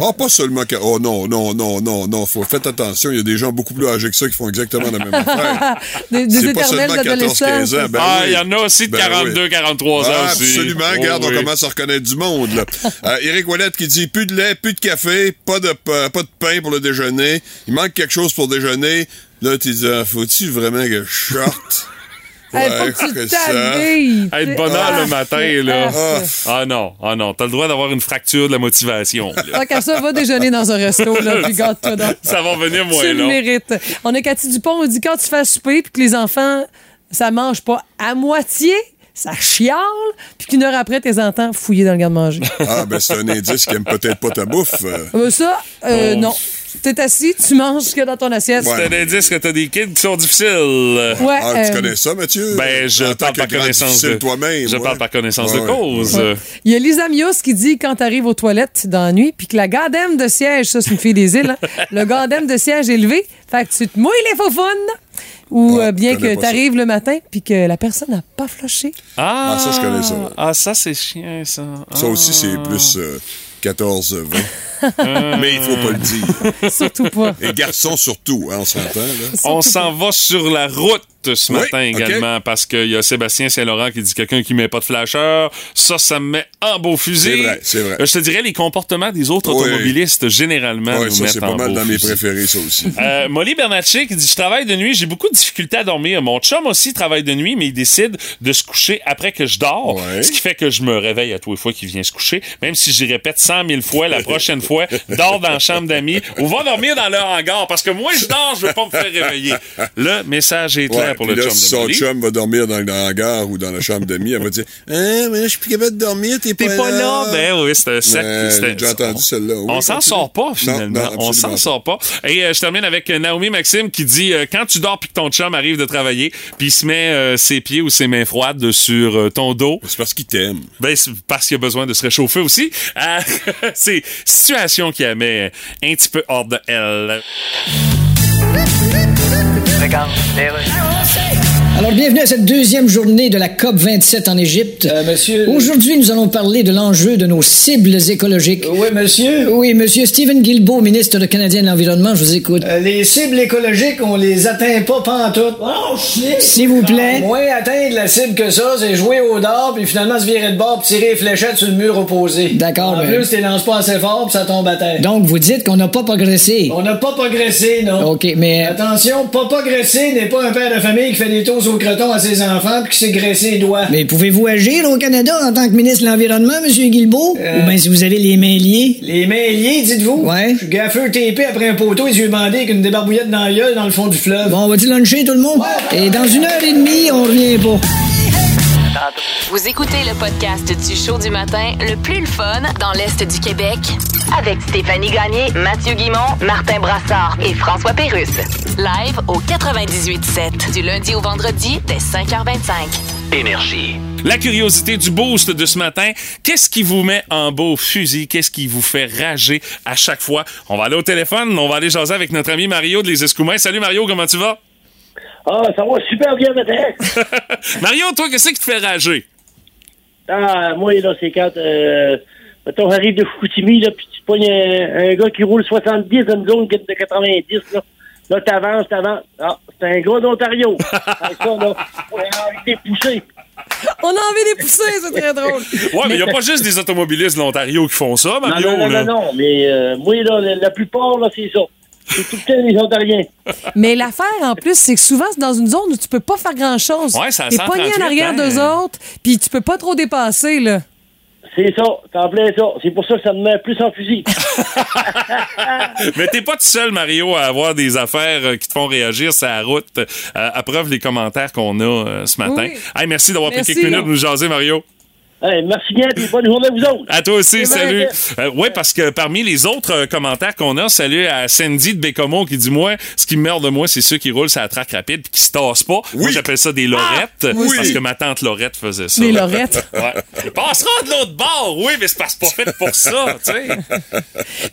(laughs) Ah, pas seulement. Oh non, non, non, non, non. Faut, faites attention, il y a des gens beaucoup plus âgés que ça qui font exactement la même (laughs) affaire. Des, des C'est pas éternels seulement 14-15 adolescents. ans. Ben ah, oui. il y en a aussi de Ben 42, oui. 43 ans Ah, aussi. absolument. Oh, Regarde, oui. on commence à reconnaître du monde. Là. Euh, Éric Ouellette qui dit plus de lait, plus de café, pas de, pa- pas de pain pour le déjeuner. Il manque quelque chose pour déjeuner. Là, tu dis, ah, faut-tu vraiment que je sorte? (laughs) Hey, faut que tu ça. Être bonheur Ah, le matin, là. Ah. Ah non, ah non. T'as le droit d'avoir une fracture de la motivation. là. Qu'à ça, va déjeuner dans un resto, là, puis (laughs) donc. Ça va venir Tu moins le long. mérites. On a Cathy Dupont, on dit quand tu fais souper puis que les enfants, ça mange pas à moitié, ça chiale, puis qu'une heure après, tes entends fouiller dans le garde-manger. Ah, ben c'est un indice qui aime peut-être pas ta bouffe. euh. Ça, euh, Oh. non. T'es assis, tu manges ce qu'il y a dans ton assiette. Ouais. C'est un indice que t'as des kids qui sont difficiles. Ouais, Ah, tu euh, connais ça, Mathieu? Ben, je parle que par connaissance de... toi-même. Je ouais. parle par connaissance Ouais, de cause. Il y a Lisa Mios qui dit quand t'arrives aux toilettes dans la nuit, puis que la gardème de siège, ça c'est une fille des îles, hein, (laughs) le gardème de siège est levé, fait que tu te mouilles les faufounes. Ou Ah, euh, bien que pas ça. t'arrives le matin, puis que la personne n'a pas flushé. Ah, Ah, ça, je connais ça. Ah, ça, c'est chiant, ça. Ça aussi, c'est plus euh, 14-20. (laughs) Mais il faut pas le dire. (laughs) Surtout pas. Et garçons surtout, hein, on s'entend, là. On s'en va sur la route ce Oui, matin également parce qu'il y a Sébastien Saint-Laurent qui dit quelqu'un qui met pas de flasheur. Ça, ça me met en beau fusil. C'est vrai, c'est vrai. Euh, Je te dirais les comportements des autres Oui. automobilistes généralement Ouais, nous ça, mettent c'est pas mal dans mes préférés, ça aussi. Euh, Molly Bernatchez qui dit Je travaille de nuit, j'ai beaucoup de difficultés à dormir. Mon chum aussi travaille de nuit, mais il décide de se coucher après que je dors. Ouais. Ce qui fait que je me réveille à tous les fois qu'il vient se coucher. Même si j'y répète cent mille fois, la prochaine fois, (laughs) dors dans la chambre d'amis ou va dormir dans le hangar. Parce que moi, je dors, je veux pas me faire réveiller. Le message est clair Ouais, pour le là, chum si son chum va dormir dans le hangar ou dans la chambre d'amis, elle va dire Hein, mais là, je suis plus capable de dormir, t'es pas, T'es pas là, ben oui, c'est un sac. J'ai déjà entendu celle-là. Oui, on s'en sort pas, Non, finalement. non, on s'en sort pas. Et euh, je termine avec euh, Naomi Maxime qui dit euh, quand tu dors puis que ton chum arrive de travailler, puis il se met euh, ses pieds ou ses mains froides sur ton dos, C'est parce qu'il t'aime. ben, c'est parce qu'il a besoin de se réchauffer aussi. (laughs) C'est situation qui la met un petit peu hors de elle. Legal, beleza. Alors, bienvenue à cette deuxième journée de la COP 27 en Égypte. monsieur. Aujourd'hui, nous allons parler de l'enjeu de nos cibles écologiques. Oui, monsieur. Oui, monsieur Stephen Guilbeault, ministre de Canadien de l'Environnement, je vous écoute. Euh, les cibles écologiques, on les atteint pas pantoute. Oh, shit! S'il vous plaît. Moins atteindre la cible que ça, c'est jouer au dard, puis finalement se virer de bord, puis tirer les fléchettes sur le mur opposé. D'accord, En ben- plus, t'es lances pas assez fort, puis ça tombe à terre. Donc, vous dites qu'on n'a pas progressé. On n'a pas progressé, non. OK, mais... Attention, pas progresser n'est pas un père de famille qui fait des tours au à ses enfants puis qui s'est graissé les doigts. Mais pouvez-vous agir au Canada en tant que ministre de l'Environnement, monsieur Guilbeault? Euh. Ou bien si vous avez les mains liées? Les mains liées, dites-vous? Ouais. Je suis gaffeux TP après un poteau, les yeux bandés avec une débarbouillette dans gueule dans le fond du fleuve. Bon, on va-tu luncher tout le monde? Et dans une heure et demie, on revient pas. Vous écoutez le podcast du show du matin le plus le fun dans l'Est du Québec avec Stéphanie Gagné, Mathieu Guimont, Martin Brassard et François Pérusse. Live au 98.7 du lundi au vendredi dès 5h25. Énergie. La curiosité du boost de ce matin, qu'est-ce qui vous met en beau fusil? Qu'est-ce qui vous fait rager à chaque fois? On va aller au téléphone, on va aller jaser avec notre ami Mario de Les Escoumins. Salut Mario, comment tu vas? Ah, ça va super bien, matin. (laughs) Mario, toi, qu'est-ce qui te fait rager? Ah, moi, là, c'est quand, euh, mettons, arrive de Chicoutimi, là, puis tu pognes un, un gars qui roule 70 dans une zone de 90, là. Là, t'avances, t'avances. Ah, c'est un gars d'Ontario. (laughs) Avec ça, là, on a envie de les pousser. On a envie de les pousser, c'est très drôle. Ouais, mais il n'y a pas juste des automobilistes de l'Ontario qui font ça, Non, Mario. non, non, là. non, non, mais euh, moi, là, la, la plupart, là, c'est ça. C'est tout le temps les Ontariens. Mais l'affaire, en plus, c'est que souvent, c'est dans une zone où tu peux pas faire grand-chose. Ouais, c'est à T'es pogné en 138, arrière hein. d'eux autres, puis tu peux pas trop dépasser, là. C'est ça, c'est en plein ça. C'est pour ça que ça me met plus en fusil. (laughs) Mais t'es pas tout seul, Mario, à avoir des affaires euh, qui te font réagir sur la route. Euh, à preuve les commentaires qu'on a euh, ce matin. Oui. Hey, merci d'avoir pris quelques minutes de nous jaser, Mario. Hey, merci bien, puis bonne journée à vous autres. À toi aussi, salut. vrai. oui, parce que parmi les autres euh, commentaires qu'on a, salut à Sandy de Bécomo qui dit Moi, ce qui me meurt de moi, c'est ceux qui roulent sur la traque rapide puis qui se tassent pas. Moi, j'appelle ça des lorettes. oui. Parce que ma tante Lorette faisait ça. Des lorettes. (laughs) Ouais. Passera de l'autre bord, oui, mais c'est c'est pas fait pour ça, tu sais.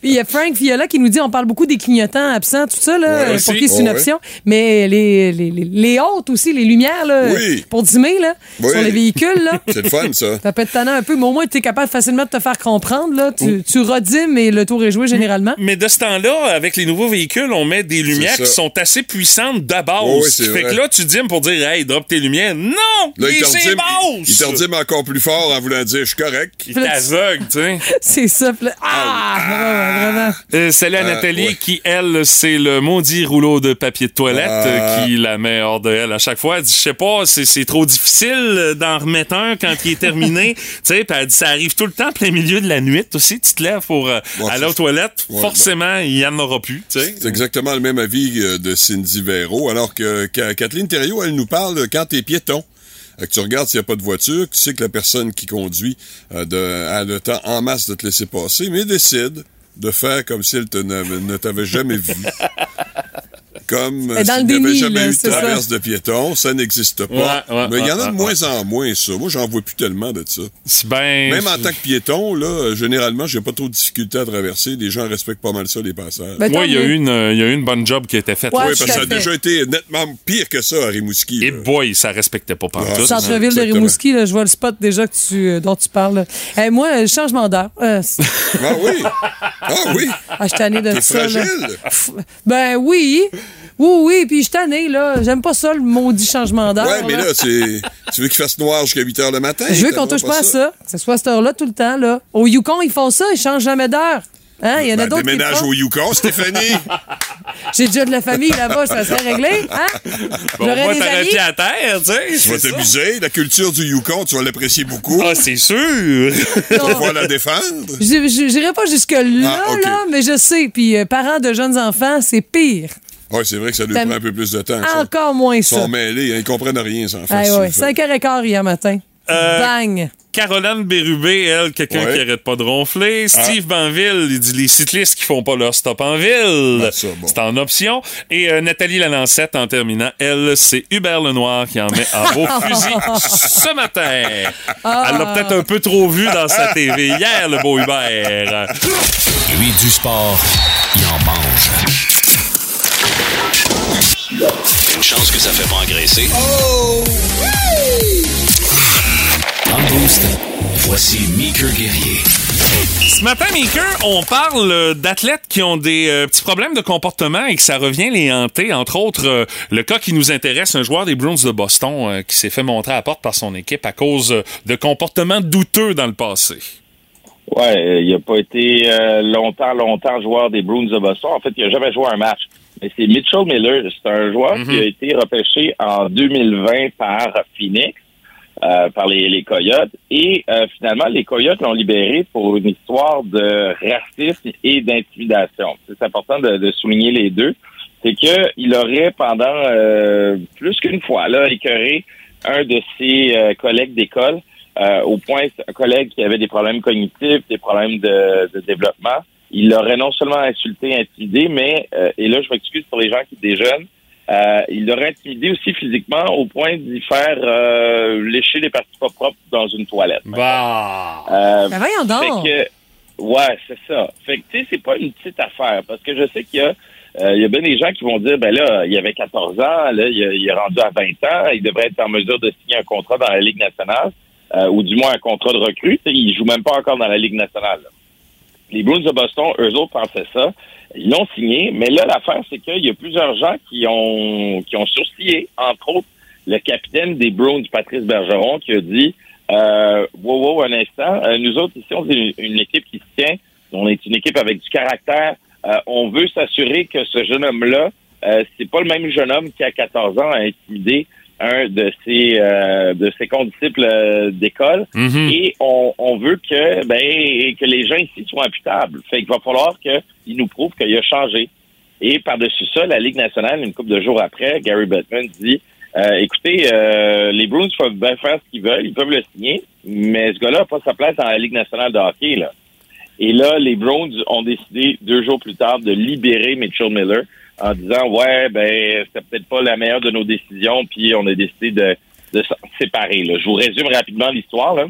Puis (laughs) il y a Frank Viola qui nous dit on parle beaucoup des clignotants absents, tout ça, là, Ouais, pour aussi. qui c'est une Ouais, option. Mais les, les, les, les hautes aussi, les lumières, là, Oui. pour dimer, là, Oui. sur les véhicules, là. (laughs) C'est le fun, ça. Peut être tannant un peu, mais au moins, tu es capable facilement de te faire comprendre. Là. Tu, tu redimes et le tour est joué généralement. Mais de ce temps-là, avec les nouveaux véhicules, on met des lumières qui sont assez puissantes d'abord. Oh oui, ce qui c'est fait vrai. que là, tu dimes pour dire, hey, drop tes lumières. Non! Là, il il te c'est redime- basse! il encore plus fort en voulant dire je suis correct. Il t'aveugle, tu sais. (laughs) C'est ça. là- Ah! ouais, vraiment. Euh, salut à Euh, Nathalie, ouais. qui, elle, c'est le maudit rouleau de papier de toilette Ah. euh, qui la met hors de elle à chaque fois. Elle dit, je sais pas, c'est c'est trop difficile euh, d'en remettre un quand il est terminé. Tu sais, puis elle dit, ça arrive tout le temps, plein milieu de la nuit aussi. Tu te lèves pour euh, Ouais, aller aux toilettes. Ouais, Forcément, il y en aura plus. C'est exactement le même avis euh, de Cindy Véro, alors que Ka- Kathleen Thériault, elle nous parle de quand t'es piéton. Euh, Que tu regardes s'il n'y a pas de voiture, tu sais que la personne qui conduit euh, de, a le temps en masse de te laisser passer, mais décide de faire comme si elle te ne, ne t'avait jamais vu. (laughs) Comme euh, dans s'il le n'y avait déni, jamais là, eu de ça. traverse de piéton, ça n'existe pas. Ouais, ouais, mais il y en a ouais, de moins en moins, ça. Moi, j'en vois plus tellement de ça. Ben, Même en tant que piéton, là, euh, généralement, j'ai pas trop de difficultés à traverser. Les gens respectent pas mal ça, les passages. Ben, Oui, il y, a eu une, euh, il y a eu une bonne job qui a été faite. Oui, parce que ça a déjà été nettement pire que ça à Rimouski. Et là. boy, ça respectait pas Ah, partout. c'est ça. Centre-ville de. Rimouski, là, je vois le spot déjà que tu, euh, dont tu parles. Moi, changement d'heure. Euh, Ah oui! Ah oui! ah, je suis tannée de ça. fragile! Ben oui. Oui, oui, puis je tannée, là. J'aime pas ça, le maudit changement d'heure. Ouais, mais là, c'est. Tu veux qu'il fasse noir jusqu'à 8 h le matin? Je veux qu'on touche pas à ça. Que ce soit à cette heure-là tout le temps, là. Au Yukon, ils font ça, ils changent jamais d'heure. Hein? Il y en a Ben, d'autres qui le déménage au Yukon, Stéphanie! (laughs) J'ai déjà de la famille là-bas, ça serait réglé. Hein? Bon, moi, t'aurais pied à terre, tu sais. tu vas t'amuser. La culture du Yukon, tu vas l'apprécier beaucoup. Ah, c'est sûr. Tu vas pouvoir la défendre. Je- je- J'irai pas jusque-là, Ah, là, mais je sais. Puis euh, parents de jeunes enfants, c'est pire. Oui, c'est vrai que ça lui prend un peu plus de temps. Ils sont- Encore moins Ils ça. sont mêlés, hein, ils comprennent rien, sans Ah, faire ouais, 5h15 hier matin. Euh, Bang! Caroline Bérubé, elle, quelqu'un Ouais. qui arrête pas de ronfler. Ah. Steve Banville, il dit les cyclistes qui font pas leur stop en ville. Ah, ça, bon. C'est en option. Et euh, Nathalie Lalancette, en terminant, elle, c'est Hubert Lenoir qui en met en beau (laughs) fusil ce matin. Ah. Elle l'a peut-être un peu trop vu dans sa TV hier, le beau Hubert. Lui, du sport, il en mange. Une chance que ça fait pas engraisser. Dans le boost, voici Meeker Guerrier. Ce matin, Maker, on parle euh, d'athlètes qui ont des euh, petits problèmes de comportement et que ça revient les hanter. Entre autres, euh, le cas qui nous intéresse, un joueur des Bruins de Boston euh, qui s'est fait montrer à la porte par son équipe à cause de comportements douteux dans le passé. Ouais, il a pas été euh, longtemps, longtemps joueur des Bruins de Boston. En fait, il a jamais joué un match. Mais c'est Mitchell Miller. C'est un joueur qui a été repêché en 2020 par Phoenix, euh, par les, les Coyotes. Et euh, finalement, les Coyotes l'ont libéré pour une histoire de racisme et d'intimidation. C'est important de, de souligner les deux. C'est que il aurait pendant euh, plus qu'une fois là écœuré un de ses euh, collègues d'école euh, au point un collègue qui avait des problèmes cognitifs, des problèmes de, de développement. Il l'aurait non seulement insulté, intimidé, mais euh, et là je m'excuse pour les gens qui déjeunent, euh, il l'aurait intimidé aussi physiquement au point d'y faire euh, lécher les parties pas propres dans une toilette. Bah. Euh, Ben voyons donc. fait que, ouais, c'est ça. Fait que, tu sais, c'est pas une petite affaire. Parce que je sais qu'il y a, euh, il y a bien des gens qui vont dire, ben là, il avait 14 ans, là, il, est rendu à 20 ans, il devrait être en mesure de signer un contrat dans la Ligue nationale, euh, ou du moins un contrat de recrue. Tu sais, il joue même pas encore dans la Ligue nationale. là. Les Bruins de Boston, eux autres pensaient ça. Ils l'ont signé, mais là, l'affaire, c'est qu'il y a plusieurs gens qui ont qui ont sourcillé, entre autres le capitaine des Bruins, Patrice Bergeron, qui a dit euh, wow, wow, un instant, euh, nous autres, ici, on est une, équipe qui se tient, on est une équipe avec du caractère, Euh, on veut s'assurer que ce jeune homme-là, euh, c'est pas le même jeune homme qui a 14 ans a intimidé un de ses euh, de ses condisciples euh, d'école Mhm. et on, on veut que ben que les gens ici soient imputables. Fait qu'il va falloir qu'il nous prouve qu'il a changé. Et par-dessus ça, la Ligue nationale, une couple de jours après, Gary Bettman dit euh, écoutez, euh, les Bruins peuvent bien faire ce qu'ils veulent, ils peuvent le signer, mais ce gars-là n'a pas sa place dans la Ligue nationale de hockey. Là. Et là, les Browns ont décidé deux jours plus tard de libérer Mitchell Miller en disant ouais ben c'était peut-être pas la meilleure de nos décisions, puis on a décidé de, de s'en séparer. Là. Je vous résume rapidement l'histoire. Là.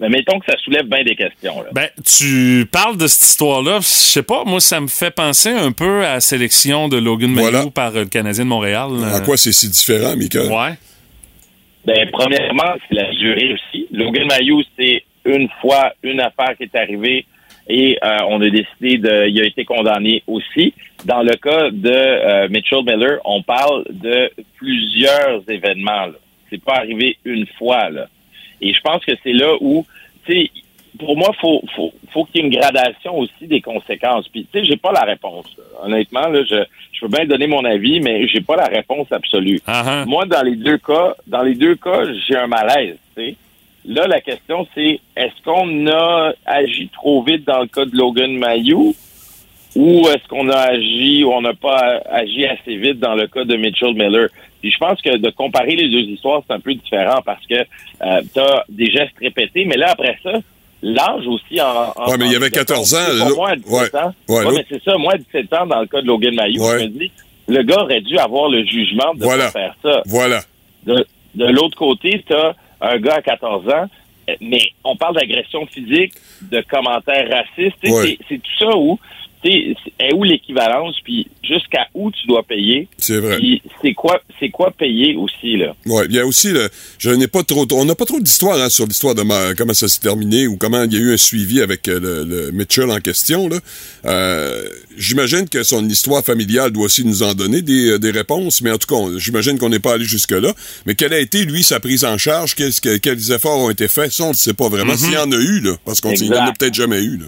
Mais mettons que ça soulève bien des questions. Là. Ben, tu parles de cette histoire-là. Je sais pas, moi, ça me fait penser un peu à la sélection de Logan Mayou par euh, le Canadien de Montréal. En quoi c'est si différent, Michael? Ouais. Ben, premièrement, c'est la durée aussi. Logan Mayou, c'est une fois une affaire qui est arrivée et euh, on a décidé de. Il a été condamné aussi. Dans le cas de euh, Mitchell Miller, on parle de plusieurs événements. Là. C'est pas arrivé une fois. Là. Et je pense que c'est là où, tu sais, pour moi, faut faut faut qu'il y ait une gradation aussi des conséquences. Puis tu sais, j'ai pas la réponse. là. Honnêtement, là, je je peux bien donner mon avis, mais j'ai pas la réponse absolue. Moi, dans les deux cas, dans les deux cas, j'ai un malaise. Tu sais. Là, la question c'est est-ce qu'on a agi trop vite dans le cas de Logan Mayou ou est-ce qu'on a agi ou on n'a pas agi assez vite dans le cas de Mitchell Miller? Puis je pense que de comparer les deux histoires, c'est un peu différent parce que euh, tu as des gestes répétés, mais là, après ça, l'âge aussi en... en- Ouais, mais il y avait 14 ans, Pour là. moi, à 17 Ouais. ans, Ouais, mais c'est ça, moi, à 17 ans, dans le cas de Logan Mayou, je me dis, le gars aurait dû avoir le jugement de Voilà. faire ça. Voilà. De, de l'autre côté, tu as un gars à 14 ans, mais on parle d'agression physique, de commentaires racistes. Ouais. C'est tout ça où, tu est où l'équivalence, puis jusqu'à où tu dois payer? C'est vrai. Puis c'est quoi, c'est quoi payer aussi, là? Ouais, il y a aussi le, je n'ai pas trop, on n'a pas trop d'histoire hein, sur l'histoire de ma- comment ça s'est terminé ou comment il y a eu un suivi avec euh, le, le Mitchell en question. Là. Euh, j'imagine que son histoire familiale doit aussi nous en donner des, euh, des réponses, mais en tout cas, j'imagine qu'on n'est pas allé jusque là. Mais quelle a été lui sa prise en charge? Que, Quels efforts ont été faits? Ça, on ne sait pas vraiment. Mhm. S'il y en a eu, là, parce qu'on n'y en a peut-être jamais eu. Là.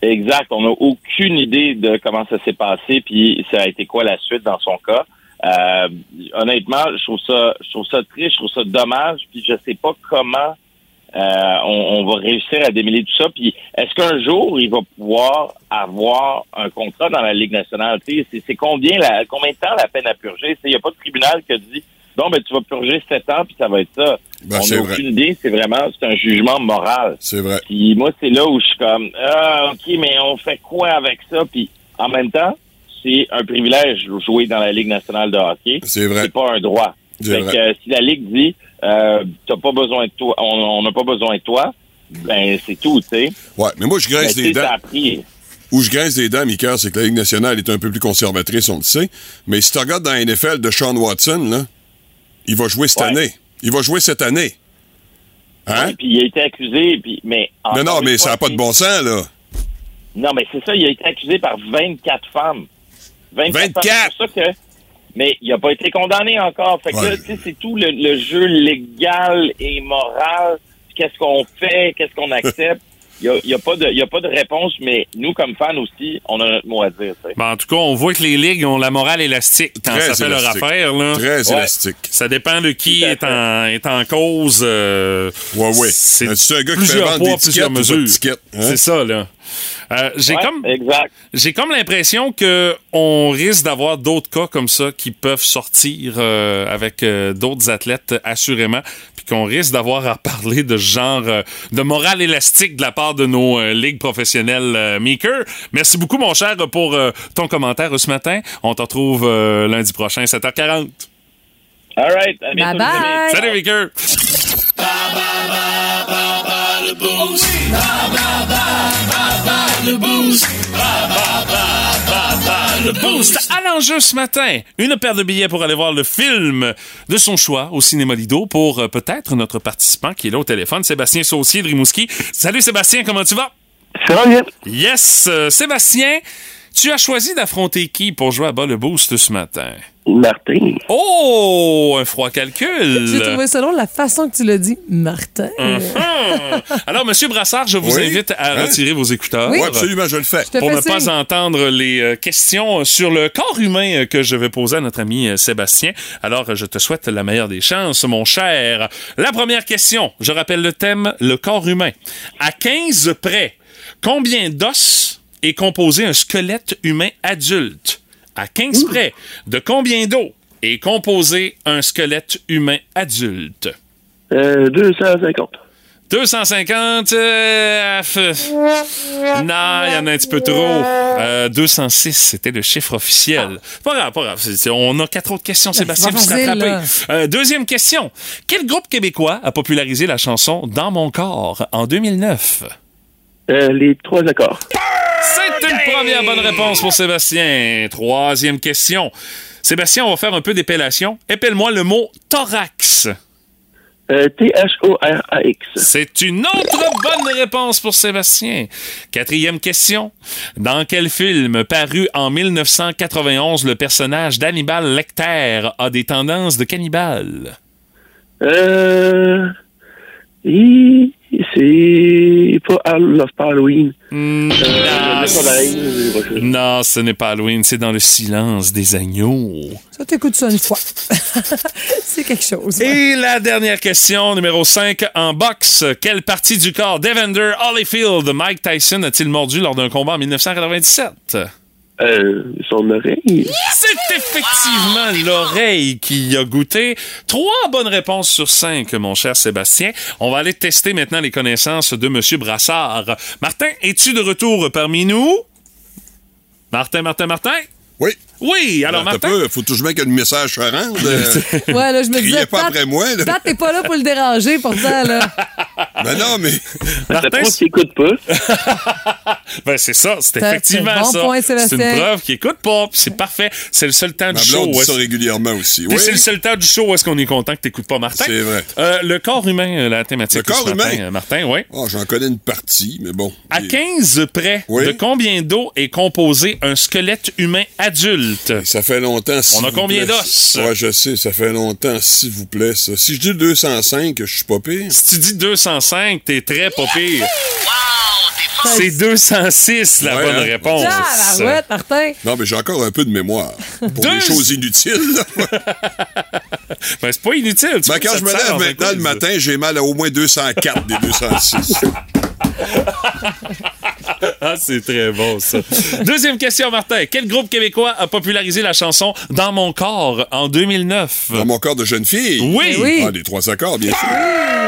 Exact. On n'a aucune idée de comment ça s'est passé, puis ça a été quoi la suite dans son cas. Euh, honnêtement, je trouve ça, je trouve ça triste, je trouve ça dommage, puis je sais pas comment euh, on, on va réussir à démêler tout ça. Puis est-ce qu'un jour il va pouvoir avoir un contrat dans la Ligue nationale? C'est combien la, combien de temps la peine à purger? Il n'y a pas de tribunal qui a dit non, ben tu vas purger sept ans, puis ça va être ça. Ben, on n'a aucune idée. C'est vraiment c'est un jugement moral. C'est vrai. Puis moi, c'est là où je suis comme, ah, OK, mais on fait quoi avec ça? Puis en même temps, c'est un privilège de jouer dans la Ligue nationale de hockey. C'est vrai. C'est pas un droit. C'est Fait vrai. que si la Ligue dit, euh, t'as pas besoin de toi, on n'a pas besoin de toi, ben c'est tout, tu sais. Ouais, mais moi, je grince Mais les dents. Où je grince des dents, Mika, c'est que la Ligue nationale est un peu plus conservatrice, on le sait. Mais si tu regardes dans la NFL de Sean Watson, là, il va jouer cette Ouais. année. Il va jouer cette année. Hein? Puis il a été accusé, puis mais non, non, mais ça n'a pas de bon sens, là. Non, mais c'est ça, il a été accusé par 24 femmes. 24! 24? femmes. C'est pour ça que. Mais il n'a pas été condamné encore. Fait que Ouais. là, tu sais, c'est tout le, le jeu légal et moral. Qu'est-ce qu'on fait? Qu'est-ce qu'on accepte? Il n'y a, pas de- il y a pas de réponse, mais nous, comme fans aussi, on a notre mot à dire. tu sais. Ben, en tout cas, on voit que les ligues ont la morale élastique quand Très ça fait leur affaire. Là. Très élastique. Ça dépend de qui est en, est en cause. euh, Ouais, ouais. C'est c'est un gars qui fait plusieurs vendre des plusieurs tickets tickets, hein? C'est ça, là. Euh, j'ai Ouais, comme Exact. j'ai comme l'impression que on risque d'avoir d'autres cas comme ça qui peuvent sortir euh, avec euh, d'autres athlètes assurément puis qu'on risque d'avoir à parler de ce genre euh, de morale élastique de la part de nos euh, ligues professionnelles euh, Meeker. Merci beaucoup mon cher pour euh, ton commentaire ce matin. On te retrouve euh, lundi prochain 7h40. All right. À bientôt, Bye bye. Salut Meeker. Le boost à l'enjeu ce matin. Une paire de billets pour aller voir le film de son choix au cinéma Lido pour euh, peut-être notre participant qui est là au téléphone, Sébastien Saucier de Rimouski. Salut Sébastien, comment tu vas? Ça va bien? Yes, euh, Sébastien, Tu as choisi d'affronter qui pour jouer à bas le boost ce matin? Martin. Oh, un froid calcul. (laughs) J'ai trouvé drôle la façon que tu l'as dit, Martin. Mhm. Alors, Monsieur Brassard, je vous Oui. invite à Hein? retirer vos écouteurs. Oui, absolument, je le fais. Je Pour ne pas signe. entendre les euh, questions sur le corps humain euh, que je vais poser à notre ami euh, Sébastien. Alors, je te souhaite la meilleure des chances, mon cher. La première question, je rappelle le thème, le corps humain. À 15 près, combien d'os est composé un squelette humain adulte? À 15 près, de combien d'eau est composé un squelette humain adulte? Euh, 250. 250. euh, f- non, il y en a un petit peu trop. Euh, 206, c'était le chiffre officiel. Pas grave, pas grave. C'est- c'est- on a quatre autres questions, Sébastien, c'est pour se rattraper. Euh, deuxième question. Quel groupe québécois a popularisé la chanson Dans mon corps en 2009? Euh, les trois accords. C'est une première bonne réponse pour Sébastien. Troisième question. Sébastien, on va faire un peu d'épellation. Épelle-moi le mot thorax. Euh, T-H-O-R-A-X. C'est une autre bonne réponse pour Sébastien. Quatrième question. Dans quel film paru en 1991 le personnage d'Hannibal Lecter a des tendances de cannibale? Euh, c'est pas Halloween. Hmm, Euh, non, le soleil, non, ce n'est pas Halloween, c'est dans le silence des agneaux. Ça, t'écoutes ça une fois. (laughs) c'est quelque chose. Et la dernière question, numéro 5, en boxe. Quelle partie du corps d'Evander Holyfield Mike Tyson a-t-il mordu lors d'un combat en 1997? Euh, son oreille. C'est effectivement l'oreille qui y a goûté. Trois bonnes réponses sur cinq, mon cher Sébastien. On va aller tester maintenant les connaissances de Monsieur Brassard. Martin, es-tu de retour parmi nous? Martin, Martin, Martin? Oui. Oui, alors Attends Martin? un peu, faut toujours que le message se rende. Euh, (laughs) Ouais, là, je me Criez disais. pas après moi, là. Pat, t'es pas là pour le déranger, pourtant, là. (laughs) ben non, mais. Martin, Trop t'écoutes pas. (laughs) ben c'est ça, c'est effectivement c'est bon ça. point, c'est une preuve qu'il écoute pas, puis c'est parfait. C'est le seul temps Ma du show. dit ça régulièrement aussi. Oui. c'est le seul temps du show où est-ce qu'on est content que t'écoutes pas Martin? C'est vrai. Euh, le corps humain, euh, la thématique. Le corps matin, humain? euh, Martin, oui. Oh, J'en connais une partie, mais bon. À Et- 15 près, Oui. de combien d'eau est composé un squelette humain adulte? Ça fait longtemps. On a combien d'os? Ouais, je sais, ça fait longtemps, s'il vous plaît, ça. Si je dis 205, je suis pas pire. Si tu dis 205, t'es très pas pire. C'est 206 la Ouais, bonne hein? réponse. Ah, la ouais, Martin. Non, mais j'ai encore un peu de mémoire. Pour Deux- des choses inutiles. (laughs) Ben, c'est pas inutile. tu Ben, quand je me lève maintenant le matin, j'ai mal à au moins 204 des 206. (laughs) (laughs) Ah, c'est très bon, ça. Deuxième question, Martin. Quel groupe québécois a popularisé la chanson Dans mon corps en 2009? Dans mon corps de jeune fille? Oui. Oui. Ah, des trois accords, bien sûr.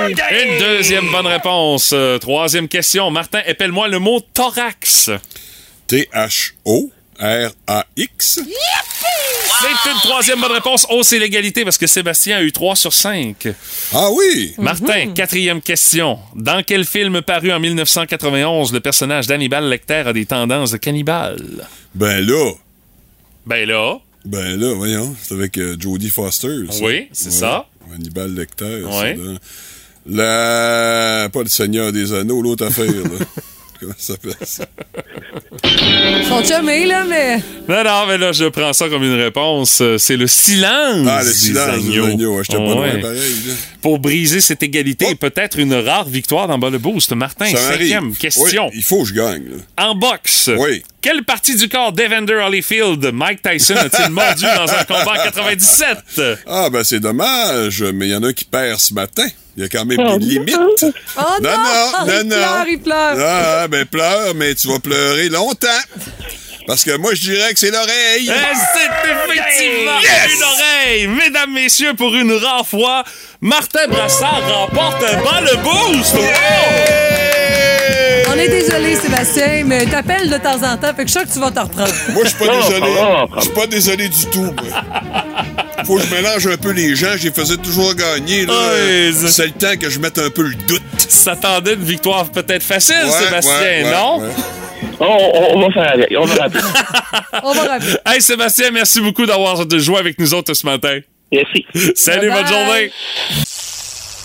Une deuxième bonne réponse. Troisième question. Martin, épelle-moi le mot thorax. T-H-O-R-A-X. C'est une troisième bonne réponse. Oh, c'est l'égalité parce que Sébastien a eu 3 sur 5. Ah oui! Martin, quatrième question. Dans quel film paru en 1991 le personnage d'Hannibal Lecter a des tendances de cannibale? Ben là, Ben là, ben là, voyons, c'est avec euh, Jodie Foster. ça. Oui, c'est ça. Hannibal Lecter. Dans- La... Pas le Seigneur des Anneaux, l'autre affaire, là. (laughs) Comment ça s'appelle ça? Ils sont chumés, là, mais. non, non, mais là, je prends ça comme une réponse. Euh, C'est le silence. Ah, le silence des agneaux. agneaux. Ouais, J'étais pas loin, Ouais. pareil. là. Pour briser cette égalité et peut-être une rare victoire dans Bas le Boost. Martin, cinquième question. Oui, il faut que je gagne. là. En boxe, Oui. quelle partie du corps d'Evander Holyfield Mike Tyson a-t-il mordu dans un combat en 97? Ah, ben c'est dommage, mais il y en a un qui perd ce matin. Il y a quand même des limites. Oh non! Non, non, il non, non. pleure, il pleure. Ah, ben pleure, mais tu vas pleurer longtemps. Parce que moi, je dirais que c'est l'oreille. Eh, C'est effectivement une oreille! Mesdames, messieurs, pour une rare fois, Martin Brassard remporte un bas le boost! Est désolé, Sébastien, mais t'appelles de temps en temps, fait que je suis sûr que tu vas te reprendre. Moi, je suis pas désolé. Je suis pas désolé du tout, moi. Faut que je mélange un peu les gens. Je les faisais toujours gagner. Ouais, C'est le temps que je mette un peu le doute. S'attendait une victoire peut-être facile, Ouais, Sébastien, ouais, ouais, non? ouais. On, on- on va faire avec. On va rappeler. (laughs) On va rappeler. Hey, Sébastien, merci beaucoup d'avoir joué avec nous autres ce matin. Merci. Salut, Bye bonne bye. journée!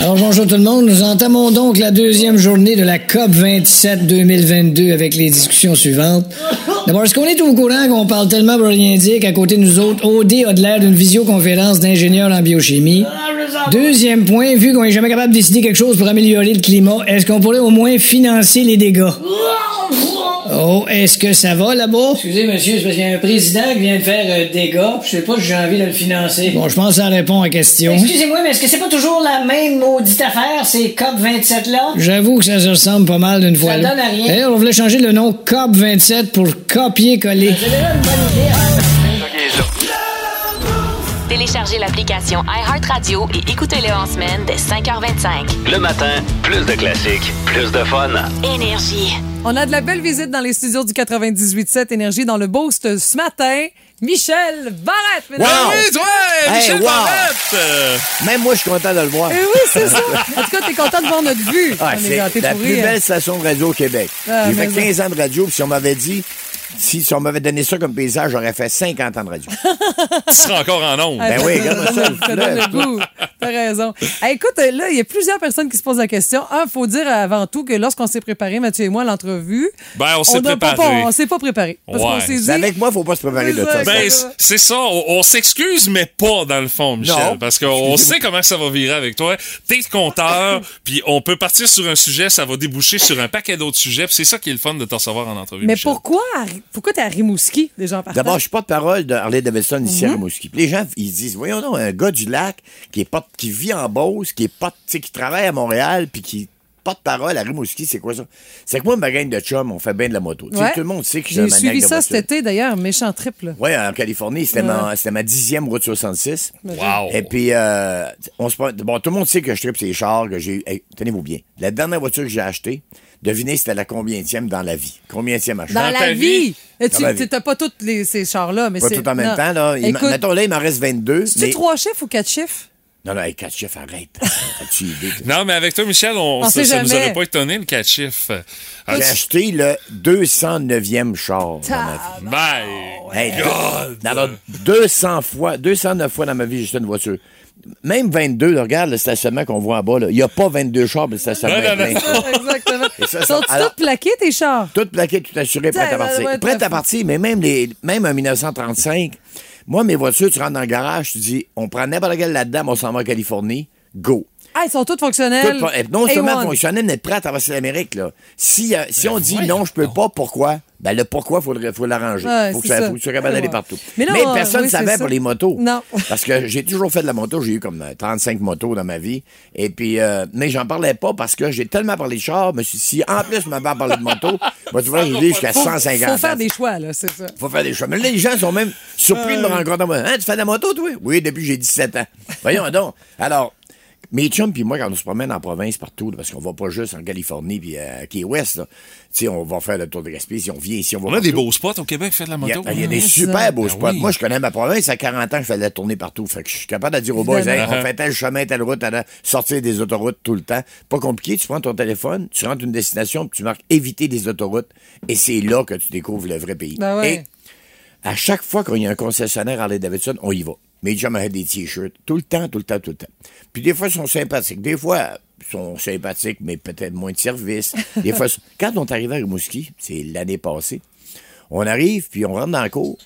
Alors bonjour tout le monde, nous entamons donc la deuxième journée de la COP 27 2022 avec les discussions suivantes. D'abord, est-ce qu'on est au courant qu'on parle tellement pour rien dire qu'à côté de nous autres, OD a de l'air d'une visioconférence d'ingénieurs en biochimie? Deuxième point, vu qu'on est jamais capable de décider quelque chose pour améliorer le climat, est-ce qu'on pourrait au moins financer les dégâts? Oh, est-ce que ça va là-bas? Excusez, monsieur, c'est parce qu'il y a un président qui vient de faire euh, des gars, puis je sais pas si j'ai envie de le financer. Bon, je pense que ça répond à la question. Excusez-moi, mais est-ce que c'est pas toujours la même maudite affaire, ces COP27-là? J'avoue que ça se ressemble pas mal d'une fois. Ça là. donne à rien. D'ailleurs, on voulait changer le nom COP27 pour copier-coller. C'est déjà une bonne idée, hein? Téléchargez l'application iHeartRadio et écoutez-le en semaine dès 5h25. Le matin, plus de classiques, plus de fun. Énergie. On a de la belle visite dans les studios du 98.7 Énergie dans le Boost ce matin. Michel Barrette, mesdames Wow! et Oui, messieurs. toi, Hey, Michel wow! Barrette! Même moi, je suis content de le voir. Eh oui, c'est ça. En tout cas, t'es content de voir notre vue. Ah, c'est la plus rire. belle station de radio au Québec. Ah, J'ai fait mais 15 ans de radio, puis si on m'avait dit, si, si on m'avait donné ça comme paysage, j'aurais fait 50 ans de radio. (laughs) tu seras encore en ondes. Ben oui, ça regarde donne- ça, Ça le donne le goût. T'as raison. Eh, écoute, là, il y a plusieurs personnes qui se posent la question. Un, faut dire avant tout que lorsqu'on s'est préparé, Mathieu et moi, à l'entrevue, Ben, on s'est préparé. pas- on s'est pas préparé. Parce Ouais. qu'on s'est dit. Mais avec moi, faut pas se préparer de ça. Ben, va. c'est ça. On, on s'excuse, mais pas dans le fond, Michel. Non. Parce qu'on sait comment ça va virer avec toi. T'es le compteur, (laughs) puis on peut partir sur un sujet, ça va déboucher sur un paquet d'autres sujets. puis c'est ça qui est le fun de t'en recevoir en entrevue, Mais Michel. pourquoi, pourquoi t'es à Rimouski, déjà en? D'abord, je suis pas de parole de Harley Davidson ici à Mhm. Rimouski. Puis les gens, ils se disent, voyons donc, un gars du lac qui est pas, qui vit en Beauce, qui est pas, tu sais, qui travaille à Montréal, puis qui pas de parole à Rimouski, c'est quoi ça? C'est que moi, ma gang de chums, on fait bien de la moto. Tu sais. Tout le monde sait que je suis un J'ai suivi de ça voiture. cet été, d'ailleurs, méchant triple. Oui, en Californie, c'était Ouais. ma, c'était ma dixième route 66. Wow. Et puis, euh, on se, bon, tout le monde sait que je tripe ces chars, que j'ai, hey, tenez-vous bien. La dernière voiture que j'ai achetée, devinez c'était la combienième dans la vie. Combienième achat? Dans, Dans la vie. vie? Et Dans tu t'as pas tous ces chars-là, mais Pas c'est. tout en même non. temps, là. Il Écoute, mettons, là, il m'en reste 22. c'est-tu mais- trois chiffres ou quatre chiffres? Non, non, hey, quatre chiffres, arrête. (laughs) As-tu idée, toi? Non, mais avec toi, Michel, on, On ça, ça nous aurait pas étonné, le 4 chiffres. Ah, J'ai acheté le 209e char dans ma vie. Ben, Hey, God! la 200 fois, 209 fois dans ma vie, j'ai acheté une voiture. Même 22, là, regarde le stationnement qu'on voit en bas. là. Il n'y a pas 22 chars, mais le stationnement Non, non, est non. plein. (laughs) Exactement. Ça, Sont-ils alors- tous plaqués, tes chars? Tout plaqué, tout assuré, prêt Ça, à partir. ouais, Prêt très à partir, mais même, les, même en 1935, moi, mes voitures, tu rentres dans le garage, tu dis, on prend n'importe quelle là-dedans, on s'en va en Californie, go. Ah, ils sont tous fonctionnels. Tout- eh, non seulement A1. fonctionnel, mais prêt à traverser l'Amérique. Là. Si, euh, si on dit non, je peux pas, pourquoi? Ben le pourquoi, il faudrait faut l'arranger. Ouais, faut, que ça- ça. faut que tu sois capable d'aller partout. Mais Mais, là, personne ne oui, savait pour les motos. Non. (laughs) Parce que j'ai toujours fait de la moto. J'ai eu comme euh, 35 motos dans ma vie. Et puis, euh, mais j'en parlais pas parce que j'ai tellement parlé de char. Dit, si en plus, je m'avais parlé de moto, (laughs) moi, tu vois, je dis jusqu'à Faut, 150. faut faire des choix, là, c'est ça. Faut faire des choix. Mais là, les gens sont même surpris de me rencontrer. Hein, tu fais de la moto, toi? Oui, depuis que j'ai 17 ans. Voyons donc. Alors, mes chums puis moi, quand on se promène en province partout, là, parce qu'on va pas juste en Californie puis à Key West, là, tu sais, on va faire le tour de Gaspésie, on vient ici, on va On a des beaux spots au Québec, fait de la Il y a, moto. il y a des super beaux Ben spots. oui. Moi, je connais ma province. À 40 ans, je fais de la tournée partout. Fait que je suis capable de dire aux boys, hey, on fait tel chemin, telle route, telle- sortir des autoroutes tout le temps. Pas compliqué. Tu prends ton téléphone, tu rentres une destination, puis tu marques éviter des autoroutes. Et c'est là que tu découvres le vrai pays. Ben ouais. Et à chaque fois qu'il y a un concessionnaire Harley Davidson, on y va. Mes chums avaient des t-shirts. Tout le temps, tout le temps, tout le temps. Puis des fois, ils sont sympathiques. Des fois, ils sont sympathiques, mais peut-être moins de service. (laughs) Des fois, quand on est arrivé à Rimouski, c'est l'année passée, on arrive, puis on rentre dans la cour.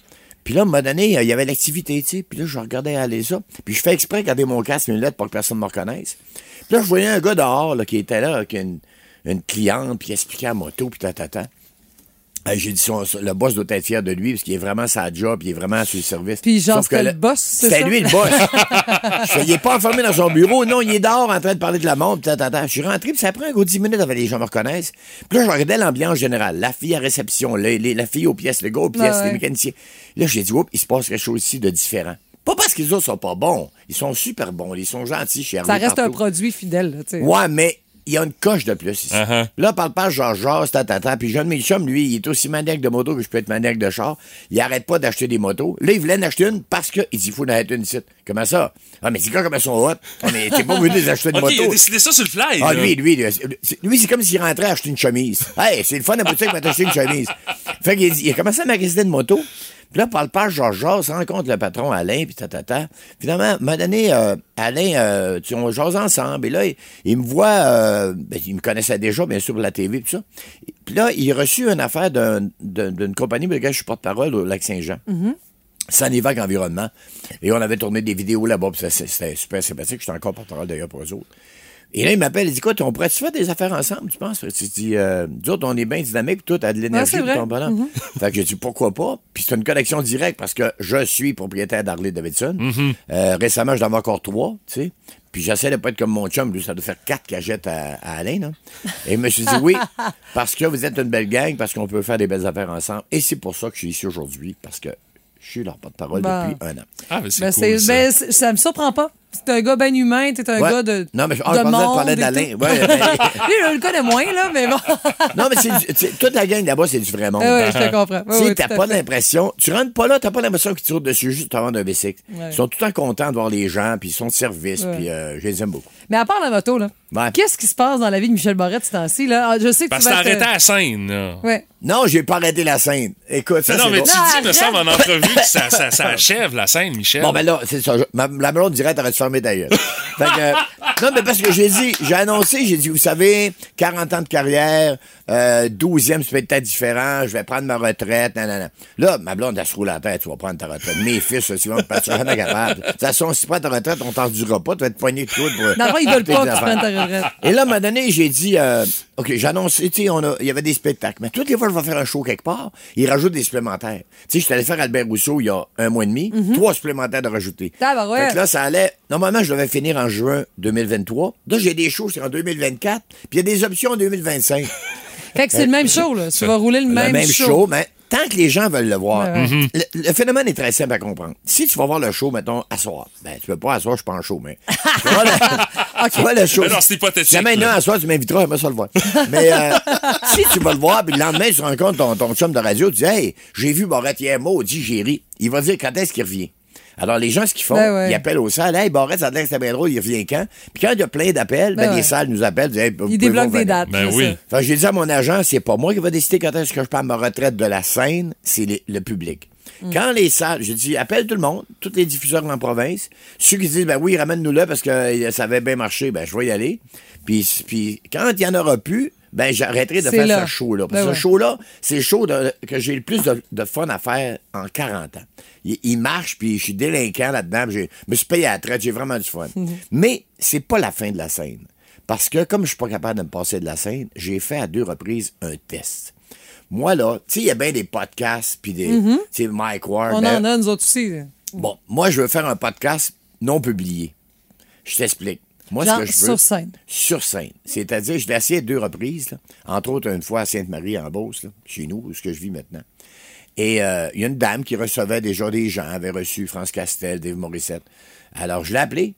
Puis là, à un moment donné, il y avait l'activité, tu sais. Puis là, je regardais aller ça. Puis je fais exprès de garder mon casque, mes lettres pour que personne ne me reconnaisse. Puis là, je voyais un gars dehors, là, qui était là, avec une, une cliente, puis il expliquait à la moto, puis tatata. Hey, J'ai dit, son- le boss doit être fier de lui, parce qu'il est vraiment sa job, il est vraiment sur le service. Puis genre, c'était le boss, c'est C'était lui, le boss. Je il est pas enfermé dans son bureau. Non, il est dehors en train de parler de la montre. Je suis rentré, puis ça prend un gros 10 minutes avant que les gens me reconnaissent. Puis là, je regardais l'ambiance générale. La fille à réception, les- la fille aux pièces, le gars aux pièces, Ah ouais. les mécaniciens. Là, j'ai dit, oups, il se passe quelque chose ici de différent. Pas parce que les autres sont pas bons. Ils sont super bons. Ils sont gentils chez Ça reste un produit fidèle, là, tu sais. Ouais, mais il y a une coche de plus ici. Uh-huh. Là, parle pas Georges Georges, tata, puis jeune mes chums, lui, il est aussi maniaque de moto que je peux être maniaque de char. Il arrête pas d'acheter des motos. Là, il voulait en acheter une parce qu'il dit, il faut en acheter une site. Comment ça? Ah, mais c'est quoi comme elles sont hot? On est, t'es pas venu les acheter une (laughs) OK, il a moto. décidé ça sur le fly. Ah, lui, lui, lui, c'est- lui, c'est comme s'il rentrait acheter une chemise. Hey, c'est le fun à boutique, m'a acheté une chemise. Fait qu'il il a commencé à magasiner une moto. Puis là, par le page Georges rencontre le patron Alain, puis tatata. Finalement, à un moment donné, euh, Alain, euh, tu on jase ensemble. Et là, il, il me voit, euh, ben, il me connaissait déjà, bien sûr, pour la TV, tout ça. Puis là, il a reçu une affaire d'un- d'un- d'une compagnie pour laquelle je suis porte-parole au Lac-Saint-Jean. Sanivac Environnement. Et on avait tourné des vidéos là-bas, c'était super sympathique. J'étais encore porte-parole d'ailleurs pour eux autres. Et là, il m'appelle, il dit, écoute, on pourrait-tu faire des affaires ensemble, tu penses? Tu dis, euh, nous autres, on est bien dynamique, puis toi, t'as de l'énergie Ouais, ton bonhomme. (laughs) Fait que j'ai dit, pourquoi pas? Puis c'est une connexion directe parce que je suis propriétaire d'Harley Davidson. Euh, récemment, j'en ai encore trois, tu sais. Puis j'essaie de pas être comme mon chum, lui, ça doit faire quatre cagettes à, à Alain, là. Et je me suis dit, oui, (laughs) parce que vous êtes une belle gang, parce qu'on peut faire des belles affaires ensemble. Et c'est pour ça que je suis ici aujourd'hui, parce que je suis leur porte-parole Bon. depuis un an. Ah, mais c'est Ben, cool, ça. ben, c'est- ça me surprend pas. T'es un gars bien humain, t'es un Ouais. gars de. Non, mais je- ah, de je pensais que tu parlais d'Alain. Ouais, (laughs) mais- Lui, je le connais moins, là, mais bon. (laughs) Non, mais c'est c'est- toute la gang là-bas, c'est du vrai monde. Ah ouais, je te comprends. Sais, ouais, t'as pas l'impression, tu rentres pas là, t'as pas l'impression qu'ils sautent dessus juste avant d'un bicycle. Ouais. Ils sont tout le temps contents de voir les gens, puis ils sont de service, puis euh, je les aime beaucoup. Mais à part la moto, là, Ouais. qu'est-ce qui se passe dans la vie de Michel Barrette ce temps-ci? Là? Ah, Je sais que Parce tu que vas t'as être, arrêté la scène, là. Ouais. Non, j'ai pas arrêté la scène. Écoute, ça, Non, non, c'est mais drôle. tu Non, dis, me semble, en entrevue, que ça, ça, ça (laughs) achève la scène, Michel. Bon, ben là, c'est ça. Je- ma, la blonde dirait, t'aurais dû fermer ta gueule. (laughs) Fait que, euh, non, mais parce que j'ai dit, j'ai annoncé, j'ai dit, vous savez, 40 ans de carrière, euh, 12e spectacle différent, je vais prendre ma retraite, nan, nan, nan. Là, ma blonde, elle se roule la tête, tu vas prendre ta retraite. Mes fils, si vont pas, capable. De toute façon, si tu prends ta retraite, on t'en durera pas, tu vas être poigné de coude pour. Fond, ils veulent pas que tu prennes ta retraite. Et là, à un moment donné, j'ai dit, euh, OK, j'ai annoncé, tu sais, on a- il y avait des spectacles. Mais toutes les fois que je vais faire un show quelque part, ils rajoutent des supplémentaires. Tu sais, je suis allé faire Albert Rousseau il y a un mois et demi, trois supplémentaires de rajouter. Ah, bah ouais. Fait que là, ça allait. Normalement, je devais finir en juin 2023. Là, j'ai des shows, c'est en 2024. Puis il y a des options en 2025. Fait que c'est le même show, là. Tu vas rouler le même, le même show. show. mais tant que les gens veulent le voir. Ouais, ouais. Le, le phénomène est très simple à comprendre. Si tu vas voir le show, mettons, à soir, ben, tu peux pas à soir, je suis pas en show, mais. (laughs) Tu vas voir le, tu le show. Mais non, c'est hypothétique, jamais un à soir, tu m'inviteras, j'aimerais ça le voir. Mais, euh, (laughs) si tu vas le voir, puis le lendemain, tu rencontres ton, ton chum de radio, tu dis, hey, j'ai vu Barrette hier, maudit, j'ai ri. Il va dire quand est-ce qu'il revient? Alors, les gens, ce qu'ils font, Ben ouais. ils appellent aux salles. Hey, Barrette, ça a l'air que c'était bien drôle, il revient quand? Puis quand il y a plein d'appels, ben, Ben ouais. les salles nous appellent, disent, hey, vous Ils débloquent des dates. Ben oui. ça. Fait que j'ai dit à mon agent, c'est pas moi qui va décider quand est-ce que je prends ma retraite de la scène, c'est le public. Mm. Quand les salles, j'ai dit, appelle tout le monde, tous les diffuseurs en province, ceux qui disent, ben oui, ramène-nous là parce que euh, ça avait bien marché, ben je vais y aller. Puis, puis quand il y en aura plus, ben j'arrêterai de faire là. ce show-là. Parce Ben ouais. ce show-là, c'est le show de- que j'ai le plus de, de fun à faire en 40 ans. Il, il marche, puis je suis délinquant là-dedans, je me suis payé à la traite, j'ai vraiment du fun. Mais c'est pas la fin de la scène. Parce que comme je suis pas capable de me passer de la scène, j'ai fait à deux reprises un test. Moi, là, tu sais, il y a bien des podcasts, puis des. Mhm. Tu sais, Mike Ward. On ben, en a, nous autres aussi. Bon, moi, je veux faire un podcast non publié. Je t'explique. Moi, Genre ce que je veux. sur scène. Sur scène. C'est-à-dire, je l'ai essayé deux reprises, là. entre autres une fois à Sainte-Marie, en Beauce, là, chez nous, où ce que je vis maintenant. Et euh, il y a une dame qui recevait déjà des gens, avait reçu France Castel, Dave Morissette. Alors, je l'ai appelé.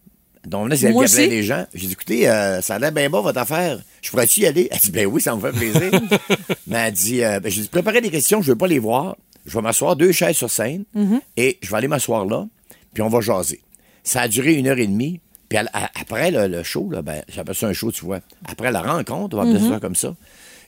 Donc là, Moi appelait aussi. des gens. J'ai dit, écoutez, euh, ça a l'air bien bon, votre affaire. Je pourrais-tu y aller? Elle dit, ben oui, ça me fait plaisir. (laughs) Mais elle dit, euh, ben, j'ai dit, préparez des questions, je veux pas les voir. Je vais m'asseoir deux chaises sur scène Mhm. et je vais aller m'asseoir là, puis on va jaser. Ça a duré une heure et demie. Puis après le, le show, là, ben, j'appelle ça un show, tu vois. Après la rencontre, on va appeler Mhm. ça comme ça.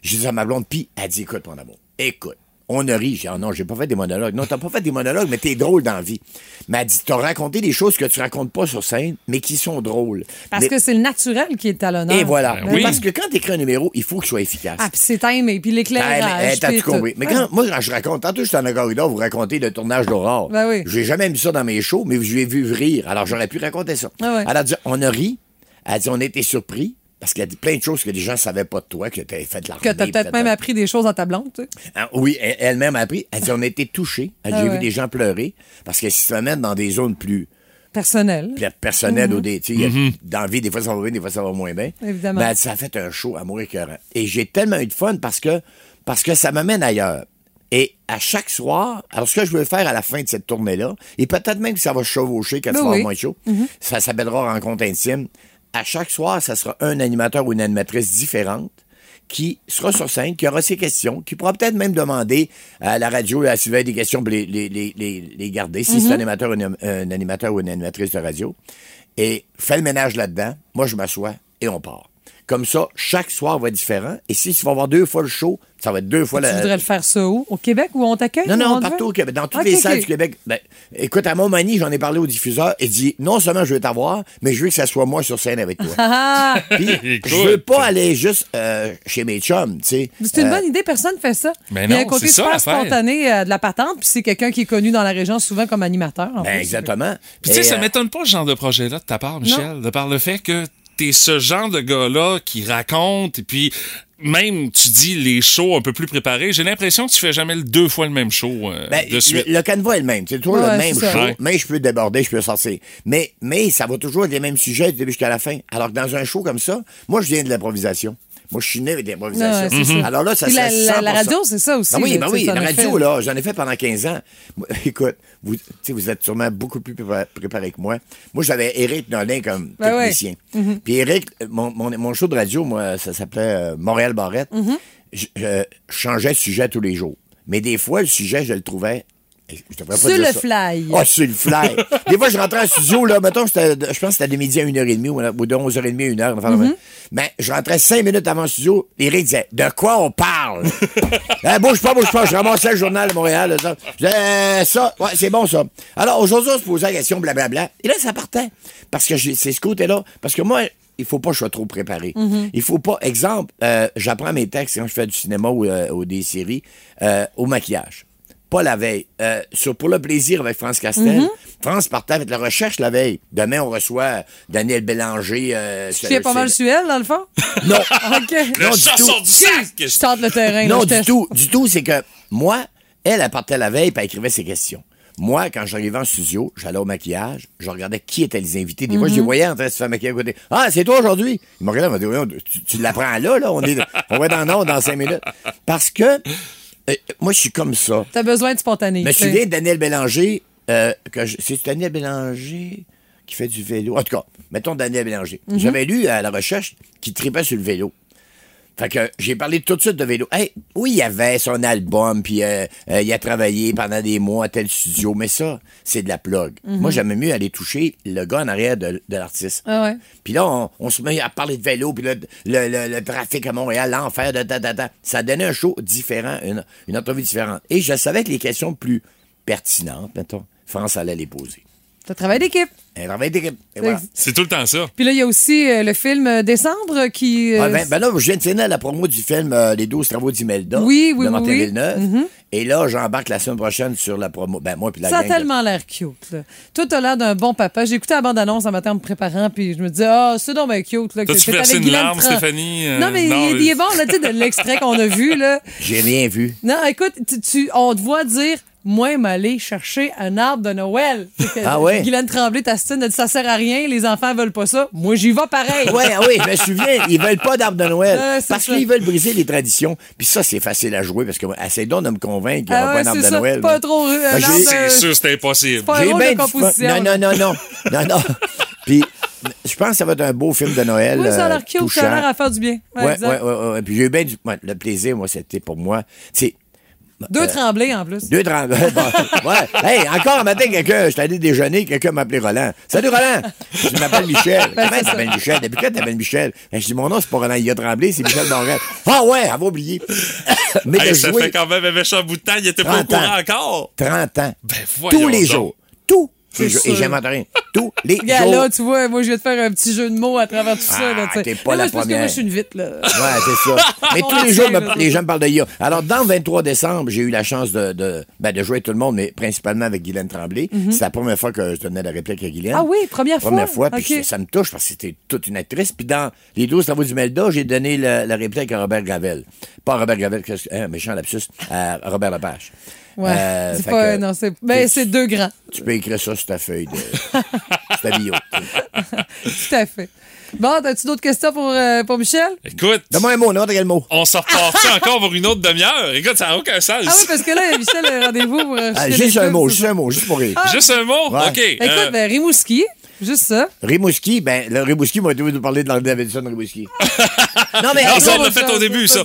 J'ai dit à ma blonde, puis elle dit, écoute, mon amour, écoute. On a ri. J'ai dit, ah non, j'ai pas fait des monologues. Non, t'as pas fait des monologues, mais t'es drôle dans la vie. Mais elle dit, t'as raconté des choses que tu racontes pas sur scène, mais qui sont drôles. Parce Mais- que c'est le naturel qui est à l'honneur. Et voilà. Ben oui. Parce que quand t'écris un numéro, il faut qu'il soit efficace. Ah, puis c'est timé, puis Ben, l'éclairage. mais, eh, T'as tout compris. Mais quand, moi, quand je raconte, tantôt, j'étais en corridor, vous racontez le tournage d'Aurore. Ben oui. J'ai jamais mis ça dans mes shows, mais je l'ai vu rire. Alors, j'aurais pu raconter ça. Ah ouais. Elle a dit, on a ri. Elle a dit, on a été surpris. Parce qu'il y a dit plein de choses que les gens savaient pas de toi, que t'avais fait de l'armée. Que t'as peut-être même appris des choses à ta blonde, tu sais. Ah, Oui, elle- elle-même a appris. Elle dit, on a été touchés. Ah J'ai ouais. vu des gens pleurer. Parce que si tu te mets dans des zones plus Personnel. plus personnelles Mhm. ou des, tu sais, il y a- dans la vie, des fois ça va bien, des fois ça va moins bien. Évidemment. Mais elle dit, ça a fait un show à mourir écœurant. Et j'ai tellement eu de fun parce que, parce que ça m'amène ailleurs. Et à chaque soir, alors ce que je veux faire à la fin de cette tournée-là, et peut-être même que ça va chevaucher quand tu vas oui. avoir moins chaud, Mhm. ça s'appellera Rencontre intime. À chaque soir, ça sera un animateur ou une animatrice différente qui sera sur scène, qui aura ses questions, qui pourra peut-être même demander à la radio à s'il y a des questions pour les, les, les, les, garder, si c'est Mhm. un animateur, ou une- un animateur ou une animatrice de radio. Et fait le ménage là-dedans. Moi, je m'assois et on part. Comme ça, chaque soir va être différent. Et si tu vas avoir deux fois le show, ça va être deux fois Tu la, voudrais le faire ça où? Au Québec où on t'accueille? non, non, partout au Québec. Dans toutes les salles du Québec. Ben, écoute, à Montmagny, j'en ai parlé au diffuseur. Il dit non seulement je veux t'avoir, mais je veux que ça soit moi sur scène avec toi. (laughs) Ah! Puis, (laughs) je veux pas aller juste euh, chez mes chums, tu sais. C'est une Euh, bonne idée, personne ne fait ça. Ben Il y a non, un côté ça, super spontané euh, de la patente, puis c'est quelqu'un qui est connu dans la région souvent comme animateur. en Ben, plus. exactement. Puis tu sais, ça euh, m'étonne pas ce genre de projet-là de ta part, Michel, de par le fait que t'es ce genre de gars-là qui raconte et puis même tu dis les shows un peu plus préparés. J'ai l'impression que tu fais jamais le deux fois le même show euh, Ben, de suite. Le, le canevas est le même. C'est toujours Ouais, le même show, Ouais. mais je peux déborder, je peux sortir. Mais, mais ça va toujours être les mêmes sujets du début jusqu'à la fin. Alors que dans un show comme ça, moi, je viens de l'improvisation. Moi, je suis né avec l'improvisation. Ouais, ça. Alors là, ça la- serait la- la 100%. radio, c'est ça aussi, Ben oui, ben oui, la radio, fait. là, j'en ai fait pendant 15 ans. Moi, (laughs) Écoute, vous, vous êtes sûrement beaucoup plus prépa- préparé que moi. Moi, j'avais Éric Nolin comme Ben ouais. technicien. Mhm. Puis Éric, mon, mon, mon show de radio, moi, ça s'appelait euh, Montréal Barrette. Mhm. Je, je changeais de sujet tous les jours. Mais des fois, le sujet, je le trouvais. Pas Sur le fly. Ah, sur le fly. des fois, je rentrais en studio, là, mettons, je pense que c'était de midi à 1h30 ou ou de 11h30 à 1h. enfin, Mhm. Mais je rentrais cinq minutes avant le studio. Eric disait De quoi on parle (laughs) Eh, Bouge pas, bouge pas. Je ramassais le journal de Montréal. là, ça. Euh, ça, ouais, c'est bon, ça. Alors, aujourd'hui, on se posait la question, blablabla. Et là, ça partait. Parce que c'est ce côté-là. Parce que moi, il faut pas que je sois trop préparé. Mhm. Il faut pas. Exemple, euh, j'apprends mes textes quand je fais du cinéma ou, euh, ou des séries euh, au maquillage. Pas la veille. Euh, sur Pour le plaisir avec France Castel. Mhm. France partait avec la recherche la veille. Demain, on reçoit Daniel Bélanger. Euh, Tu fais pas mal suel, dans le fond? (laughs) Non. (laughs) OK. Le Non, du du sac! Je tente le terrain. Non, du tout. Du tout, c'est que moi, elle, elle partait la veille puis elle écrivait ses questions. Moi, quand j'arrivais en studio, j'allais au maquillage, je regardais qui étaient les invités. Des fois, je les Mhm. voyais en train de se faire maquiller à côté. Ah, c'est toi aujourd'hui? Il me regardait, il m'a dit, tu, tu l'apprends là, là, on est, on va être dans non dans cinq minutes. Parce que, moi, je suis comme ça. T'as besoin de spontanéité. Je me souviens de Daniel Bélanger, euh, c'est Daniel Bélanger qui fait du vélo? En tout cas, mettons Daniel Bélanger. Mhm. J'avais lu à la recherche qu'il tripait sur le vélo. Fait que j'ai parlé tout de suite de vélo. Hey, oui, il y avait son album, puis euh, euh, il a travaillé pendant des mois à tel studio, mais ça, c'est de la plug. Mhm. Moi, j'aimais mieux aller toucher le gars en arrière de, de l'artiste. Ah ouais. Puis là, on, on se met à parler de vélo, puis le, le, le- le trafic à Montréal, l'enfer, de. Ça donnait un show différent, une, une entrevue différente. Et je savais que les questions plus pertinentes, mettons, France allait les poser. T'as travaillé d'équipe. Un travail d'équipe. Et voilà. C'est tout le temps ça. Puis là, il y a aussi euh, le film euh, Descendre qui. euh, Ah, ben, ben là, je viens de finir la promo du film euh, Les 12 travaux d'Imelda Oui, oui, de oui, Martin oui. Villeneuve. Mhm. Et là, j'embarque la semaine prochaine sur la promo. Ben, moi, puis la ça a gang de- tellement l'air cute. Là. Toi, t'as l'air d'un bon papa. J'ai écouté la bande-annonce un matin en me préparant, puis je me disais, ah, c'est donc bien cute. Là, que T'as-tu c'est versé avec une Guylaine larme, Tran- Stéphanie? Euh, non, mais il, est bon, là, tu sais, de l'extrait qu'on a vu, là. (laughs) J'ai rien vu. Non, écoute, tu, tu- on te voit dire, moi, m'aller chercher un arbre de Noël. C'est Ah ouais? Guylaine Tremblay, ta stine, elle dit, ça sert à rien, les enfants veulent pas ça. Moi, j'y vais pareil. Ouais, ah oui, je me souviens, ils veulent pas d'arbre de Noël. C'est parce qu'ils veulent briser les traditions. Puis ça, c'est facile à jouer parce que, essaye donc de me convaincre qu'il n'y aura Ah pas un arbre c'est de ça. Noël. Pas trop, euh, Ben, de- C'est sûr, c'était impossible. pas un J'ai bien. Non, non, non, non. non, non. (laughs) Puis, je pense que ça va être un beau film de Noël. Oui, ça a euh, l'air cute, ça a l'air à faire du bien. Ouais, Ouais, ouais, exact. ouais, ouais. Puis j'ai eu bien du. le plaisir, moi, c'était pour moi. C'est. Deux euh, tremblés en plus. Deux tremblés. (laughs) ouais. Hey, encore un matin, quelqu'un, je suis allé déjeuner, quelqu'un m'a appelé Roland. Salut Roland! Je m'appelle Michel. (laughs) Ben, Comment t'appelles. Michel? Depuis quand t'appelles Michel? Ben, je dis, mon nom, c'est pas Roland Il a tremblé, c'est Michel Barrette. Ah ouais, elle va oublier. (coughs) Mais Hey, de ça jouer fait quand même un méchant bout de temps, il était pas au 30 ans. courant encore. 30 ans. voyons Tous les donc. jours. Tous Et j'invente rien. Tous les (laughs) jours. là, tu vois, moi, je vais te faire un petit jeu de mots à travers tout ça. Là, sais. t'es pas Mais la moi, c'est parce que première. moi, je suis une vite, là. Ouais, c'est ça. (laughs) Mais tous les jours, me- là. les gens me parlent de IA. Alors, dans le 23 décembre, j'ai eu la chance de, de, ben, de jouer avec tout le monde, mais principalement avec Guylaine Tremblay. C'est la première fois que je donnais la réplique à Guylaine. Ah oui, première fois? Première fois, puis Ok. ça me touche parce que c'était toute une actrice. Puis dans Les 12 travaux du Melda, j'ai donné la, la réplique à Robert Gravel. Pas Robert Gravel, que- hein, méchant lapsus, à Robert Lepage. Ouais. Euh, c'est pas. que Non, c'est. Ben, c'est deux grands. Tu peux écrire ça sur ta feuille de. (laughs) sur ta bio. Tout à fait. Bon, as-tu d'autres questions pour, euh, pour Michel? Écoute. Donne-moi un mot, n'importe quel mot. On s'en repart encore pour une autre demi-heure? Écoute, ça n'a aucun sens. Ah oui, parce que là, Michel a rendez-vous pour. euh, Ah, juste un mot, juste ça. un mot, juste pour rire. Ah. Juste un mot? Ouais. OK. Écoute, euh, ben, Rimouski. Juste ça. Rimouski, ben, le Rimouski m'a dû nous parler de Davidson Rimouski. (laughs) non, mais. Ça, on l'a fait au début, ça.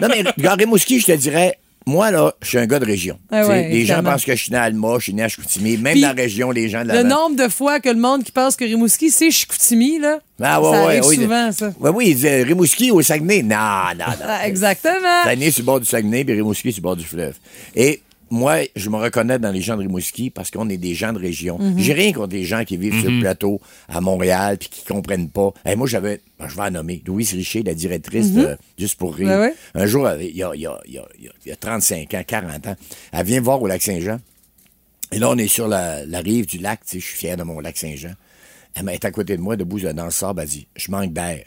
non, mais, Rimouski, je te dirais, moi, là, je suis un gars de région. Ah ouais, les gens évidemment. pensent que je suis né à Alma, je suis né à Chicoutimi. Même dans la région, les gens de la Le nombre de fois que le monde qui pense que Rimouski, c'est Chicoutimi, là. Ah, ouais, ça ouais, arrive oui. souvent, ça. Ouais, oui, ils disaient Rimouski au Saguenay. Non, non, non. Ah, exactement. Saguenay sur le bord du Saguenay, puis Rimouski sur le bord du fleuve. Et moi, je me reconnais dans les gens de Rimouski parce qu'on est des gens de région. Mhm. J'ai rien contre les gens qui vivent sur le Mhm. plateau à Montréal puis qui comprennent pas. Et moi, j'avais, ben, je vais la nommer, Louise Richer, la directrice Mhm. de Juste pour rire. Ben ouais. Un jour, il y a, il y, a, il y, a, il y a- il y a 35 ans, 40 ans, elle vient me voir au lac Saint-Jean. Et là, on est sur la, la rive du lac, tu sais, je suis fier de mon lac Saint-Jean. Elle m'a été à côté de moi, debout dans le sable, elle dit Je manque d'air.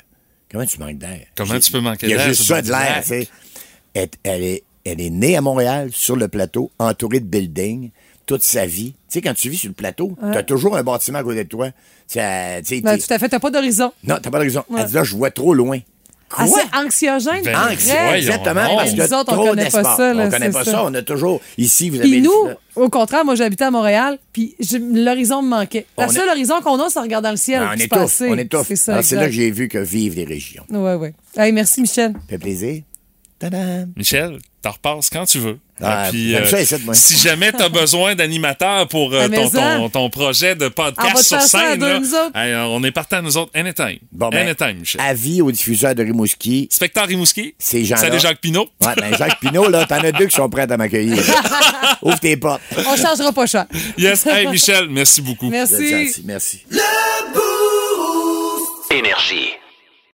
Comment tu manques d'air? Comment tu peux manquer Il y a d'air juste ça de l'air, lac? tu sais. Elle, elle est, elle est née à Montréal, sur le plateau, entourée de buildings, toute sa vie. Tu sais, quand tu vis sur le plateau, Ouais. t'as toujours un bâtiment à côté de toi. Tu sais, tu sais, Ben, tout à fait, t'as pas d'horizon. Non, t'as pas. Ouais. Elle dit là, je vois trop loin. Ah, c'est anxiogène. Ben. Anxiogène, exactement, parce que Nous autres, on connaît pas ça. là, On connaît pas ça. On a toujours, ici, vous avez... Puis nous, au contraire, moi j'habitais à Montréal, puis l'horizon me manquait. La On est- seule horizon qu'on a, c'est en regardant le ciel. Ben, on est on est. C'est ça, là que j'ai vu que vivent les régions. Ouais, ouais. Hey, merci, Michel. fait plaisir. Tadam! Michel, t'en repasses quand tu veux. Ah, Et puis, euh, ça, si jamais tu as besoin d'animateurs pour euh, Ah, ton, ton, ton projet de va podcast sur scène, là, hey, on est partant nous autres anytime. Bon, ben, anytime, Michel. Avis aux diffuseurs de Rimouski. Spectacle Rimouski. Ces gens-là. Salut Jacques Pinot. Ouais, ben Jacques Pinot, là, t'en as deux qui sont prêts à m'accueillir. (laughs) Ouvre tes portes. On changera pas cher. Yes, hey Michel, merci beaucoup. Merci. Merci. Énergie.